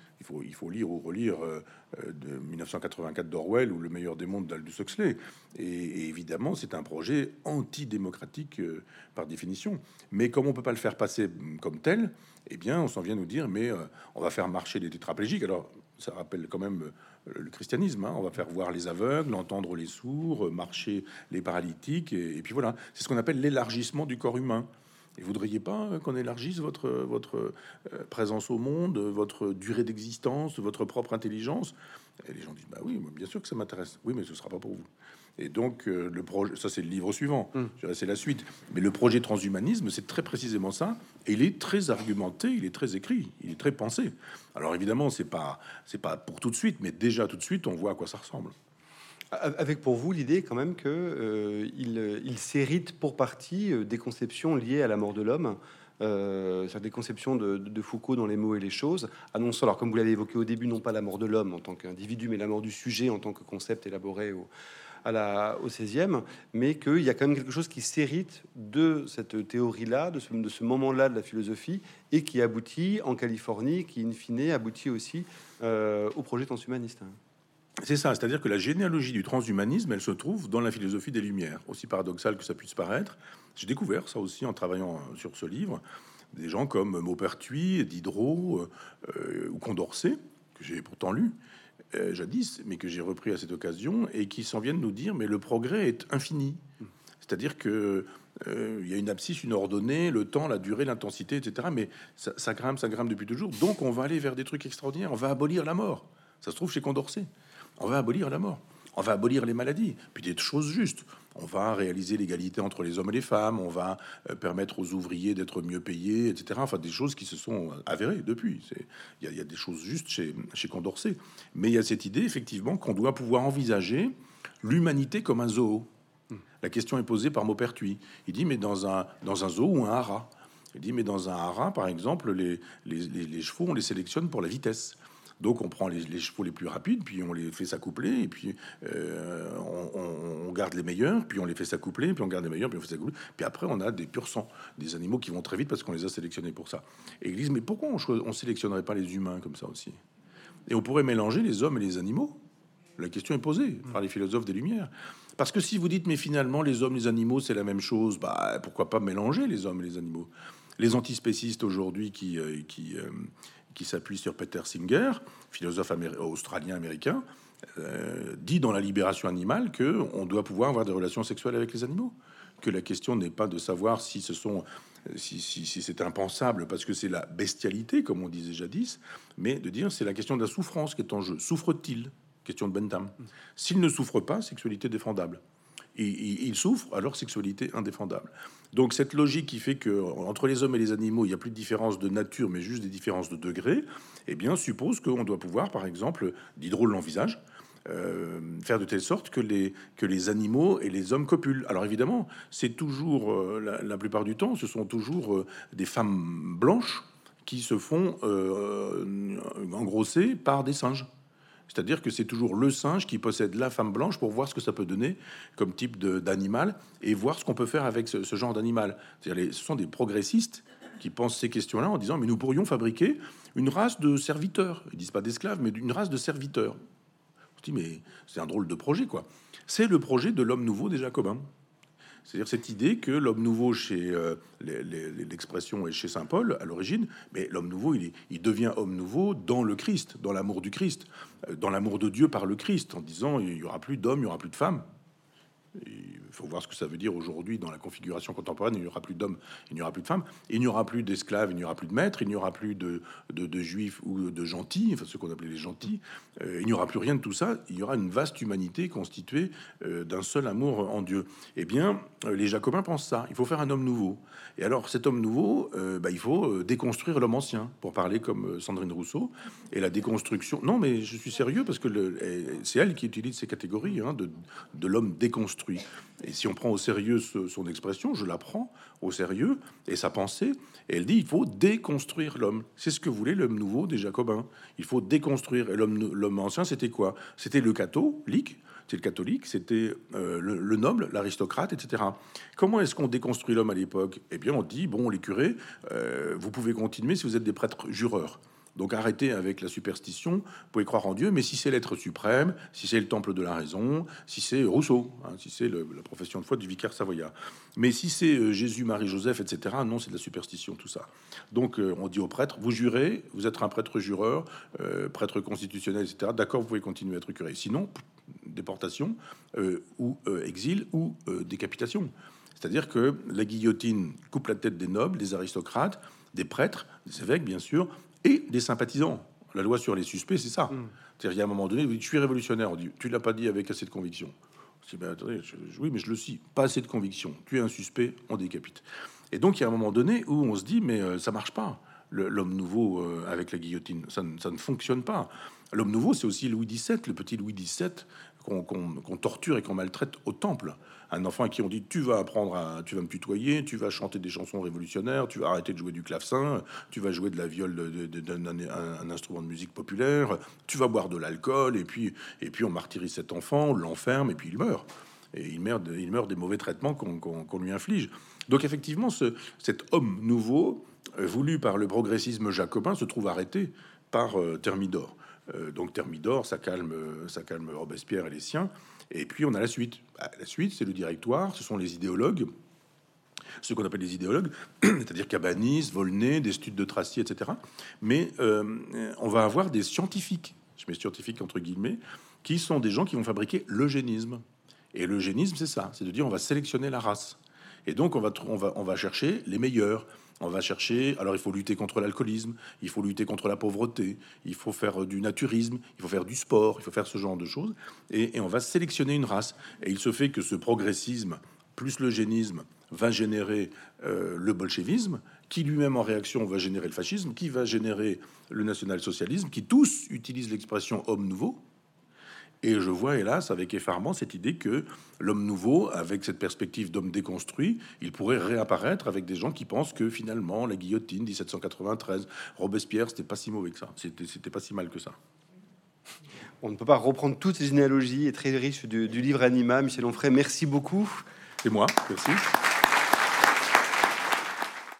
il faut lire ou relire euh, euh, de 1984 d'Orwell ou Le meilleur des mondes d'Aldous Huxley. Et, évidemment, c'est un projet antidémocratique euh, par définition. Mais comme on peut pas le faire passer comme tel, eh bien, on s'en vient nous dire, mais on va faire marcher les tétraplégiques. Alors, ça rappelle quand même le christianisme. Hein. On va faire voir les aveugles, entendre les sourds, marcher les paralytiques. et puis voilà, c'est ce qu'on appelle l'élargissement du corps humain. Et vous voudriez pas qu'on élargisse votre, votre euh, présence au monde, votre durée d'existence, votre propre intelligence? Et les gens disent bah oui, bien sûr que ça m'intéresse. Oui, mais ce sera pas pour vous. Et donc euh, le projet, ça c'est le livre suivant, mm. c'est la suite. Mais le projet transhumanisme, c'est très précisément ça. Et il est très argumenté, il est très écrit, il est très pensé. Alors évidemment, c'est pas c'est pas pour tout de suite, mais déjà tout de suite, on voit à quoi ça ressemble. Avec pour vous l'idée quand même que euh, il, s'hérite pour partie euh, des conceptions liées à la mort de l'homme, euh, des conceptions de, Foucault dans les mots et les choses, annonçant, alors comme vous l'avez évoqué au début, non pas la mort de l'homme en tant qu'individu, mais la mort du sujet en tant que concept élaboré au, à la, au 16e, mais qu'il y a quand même quelque chose qui s'hérite de cette théorie-là, de ce, moment-là de la philosophie, et qui aboutit en Californie, qui in fine aboutit aussi au projet transhumaniste. C'est ça, c'est-à-dire que la généalogie du transhumanisme, elle se trouve dans la philosophie des Lumières, aussi paradoxal que ça puisse paraître. J'ai découvert ça aussi en travaillant sur ce livre. Des gens comme Maupertuis, Diderot euh, ou Condorcet, que j'ai pourtant lu euh, jadis, mais que j'ai repris à cette occasion, et qui s'en viennent nous dire mais le progrès est infini. C'est-à-dire que euh, il y a une abscisse, une ordonnée, le temps, la durée, l'intensité, etc. Mais ça, ça grimpe, ça grimpe depuis toujours. Donc on va aller vers des trucs extraordinaires. On va abolir la mort. Ça se trouve chez Condorcet. On va abolir la mort. On va abolir les maladies, puis des choses justes. On va réaliser l'égalité entre les hommes et les femmes. On va euh, permettre aux ouvriers d'être mieux payés, etc. Enfin, des choses qui se sont avérées depuis. Il y, a des choses justes chez, chez Condorcet. Mais il y a cette idée, effectivement, qu'on doit pouvoir envisager l'humanité comme un zoo. La question est posée par Maupertuis. Il dit, mais dans un, dans un zoo ou un haras? Il dit, mais dans un haras, par exemple, les, les, les, chevaux, on les sélectionne pour la vitesse. Donc on prend les, chevaux les plus rapides, puis on les fait s'accoupler, et puis euh, on, garde les meilleurs, puis on les fait s'accoupler, puis on garde les meilleurs, puis on fait s'accoupler. Puis après on a des purs sang, des animaux qui vont très vite parce qu'on les a sélectionnés pour ça. Et ils disent mais pourquoi on, on sélectionnerait pas les humains comme ça aussi? Et on pourrait mélanger les hommes et les animaux? La question est posée par les philosophes des Lumières. Parce que si vous dites, mais finalement, les hommes, les animaux, c'est la même chose, bah, pourquoi pas mélanger les hommes et les animaux? Les antispécistes aujourd'hui qui, euh, euh, qui s'appuient sur Peter Singer, philosophe australien-américain, euh, dit dans La Libération animale que on doit pouvoir avoir des relations sexuelles avec les animaux. Que la question n'est pas de savoir si, si c'est impensable parce que c'est la bestialité, comme on disait jadis, mais de dire c'est la question de la souffrance qui est en jeu. Souffre-t-il? Question de Bentham. S'il ne souffre pas, sexualité défendable. Et, il souffre, alors sexualité indéfendable. Donc cette logique qui fait que entre les hommes et les animaux, il n'y a plus de différence de nature, mais juste des différences de degré, eh bien suppose qu'on doit pouvoir, par exemple, Diderot l'envisage, euh, faire de telle sorte que les, que les animaux et les hommes copulent. Alors évidemment, c'est toujours, euh, la, plupart du temps, ce sont toujours euh, des femmes blanches qui se font engrosser par des singes. C'est-à-dire que c'est toujours le singe qui possède la femme blanche pour voir ce que ça peut donner comme type d'animal et voir ce qu'on peut faire avec ce, genre d'animal. Ce sont des progressistes qui pensent ces questions-là en disant mais nous pourrions fabriquer une race de serviteurs. Ils disent pas d'esclaves, mais une race de serviteurs. Je dis mais c'est un drôle de projet quoi. C'est le projet de l'homme nouveau des Jacobins. C'est-à-dire cette idée que l'homme nouveau, chez euh, l'expression est chez saint Paul à l'origine, mais l'homme nouveau, il, devient homme nouveau dans le Christ, dans l'amour du Christ, euh, dans l'amour de Dieu par le Christ, en disant il y aura plus d'hommes, il y aura plus de femmes. Il faut voir ce que ça veut dire aujourd'hui dans la configuration contemporaine. Il n'y aura plus d'hommes, il n'y aura plus de femmes, il n'y aura plus d'esclaves, il n'y aura plus de maîtres, il n'y aura plus de, juifs ou de gentils, enfin ce qu'on appelait les gentils. Euh, il n'y aura plus rien de tout ça. Il y aura une vaste humanité constituée euh, d'un seul amour en Dieu. Eh bien, euh, les Jacobins pensent ça. Il faut faire un homme nouveau. Et alors, cet homme nouveau, bah, il faut déconstruire l'homme ancien, pour parler comme Sandrine Rousseau. Et la déconstruction. Non, mais je suis sérieux parce que c'est elle qui utilise ces catégories hein, de l'homme déconstruit. Et si on prend au sérieux son expression, je la prends au sérieux, et sa pensée, elle dit il faut déconstruire l'homme. C'est ce que voulait l'homme nouveau des Jacobins. Il faut déconstruire. Et l'homme ancien, c'était quoi? C'était le catholique, c'était le catholique, c'était euh, le, noble, l'aristocrate, etc. Comment est-ce qu'on déconstruit l'homme à l'époque? Eh bien, on dit bon, les curés, euh, vous pouvez continuer si vous êtes des prêtres jureurs. Donc arrêtez avec la superstition, vous pouvez croire en Dieu, mais si c'est l'être suprême, si c'est le temple de la raison, si c'est Rousseau, hein, si c'est la profession de foi du vicaire savoyard, mais si c'est euh, Jésus, Marie, Joseph, etc., non, c'est de la superstition, tout ça. Donc euh, on dit aux prêtres, vous jurez, vous êtes un prêtre jureur, euh, prêtre constitutionnel, etc., d'accord, vous pouvez continuer à être curé. Sinon, déportation ou exil ou décapitation. C'est-à-dire que la guillotine coupe la tête des nobles, des aristocrates, des prêtres, des évêques, bien sûr, et des sympathisants. La loi sur les suspects, c'est ça. Mm. C'est-à-dire, il y a un moment donné, tu es révolutionnaire. On dit, tu l'as pas dit avec assez de conviction. Ben, oui, mais je le suis. Pas assez de conviction. Tu es un suspect, on décapite. Et donc, il y a un moment donné où on se dit, mais euh, ça marche pas. L'homme nouveau euh, avec la guillotine, ça, ça ne fonctionne pas. L'homme nouveau, c'est aussi Louis XVII, le petit Louis XVII qu'on torture et qu'on maltraite au temple. Un enfant à qui on dit tu vas apprendre à, tu vas me tutoyer, tu vas chanter des chansons révolutionnaires, tu vas arrêter de jouer du clavecin, tu vas jouer de la viole d'un un instrument de musique populaire, tu vas boire de l'alcool et puis et puis on martyrise cet enfant, on l'enferme et puis il meurt. Et il meurt, des mauvais traitements qu'on lui inflige. Donc effectivement, ce, cet homme nouveau, euh, voulu par le progressisme jacobin, se trouve arrêté par euh, Thermidor. Euh, donc Thermidor, ça calme, ça calme Robespierre et les siens. Et puis on a la suite. Bah, la suite, c'est le directoire, ce sont les idéologues, ce qu'on appelle les idéologues, [CLEARS THROAT] c'est-à-dire Cabanis, Volney, des studies de Tracy, etc. Mais euh, on va avoir des scientifiques, je mets scientifiques entre guillemets, qui sont des gens qui vont fabriquer l'eugénisme. Et l'eugénisme, c'est ça, c'est de dire on va sélectionner la race. Et donc on va, on va, on va chercher les meilleurs. On va chercher, alors il faut lutter contre l'alcoolisme, il faut lutter contre la pauvreté, il faut faire du naturisme, il faut faire du sport, il faut faire ce genre de choses, et, on va sélectionner une race. Et il se fait que ce progressisme plus l'eugénisme va générer euh, le bolchevisme, qui lui-même en réaction va générer le fascisme, qui va générer le national-socialisme, qui tous utilisent l'expression homme nouveau. Et je vois, hélas, avec effarement, cette idée que l'homme nouveau, avec cette perspective d'homme déconstruit, il pourrait réapparaître avec des gens qui pensent que finalement, la guillotine 1793, Robespierre, c'était pas si mauvais que ça. C'était pas si mal que ça. On ne peut pas reprendre toutes ces généalogies et très riches du, du livre Anima. Michel Onfray, merci beaucoup. Et moi, merci.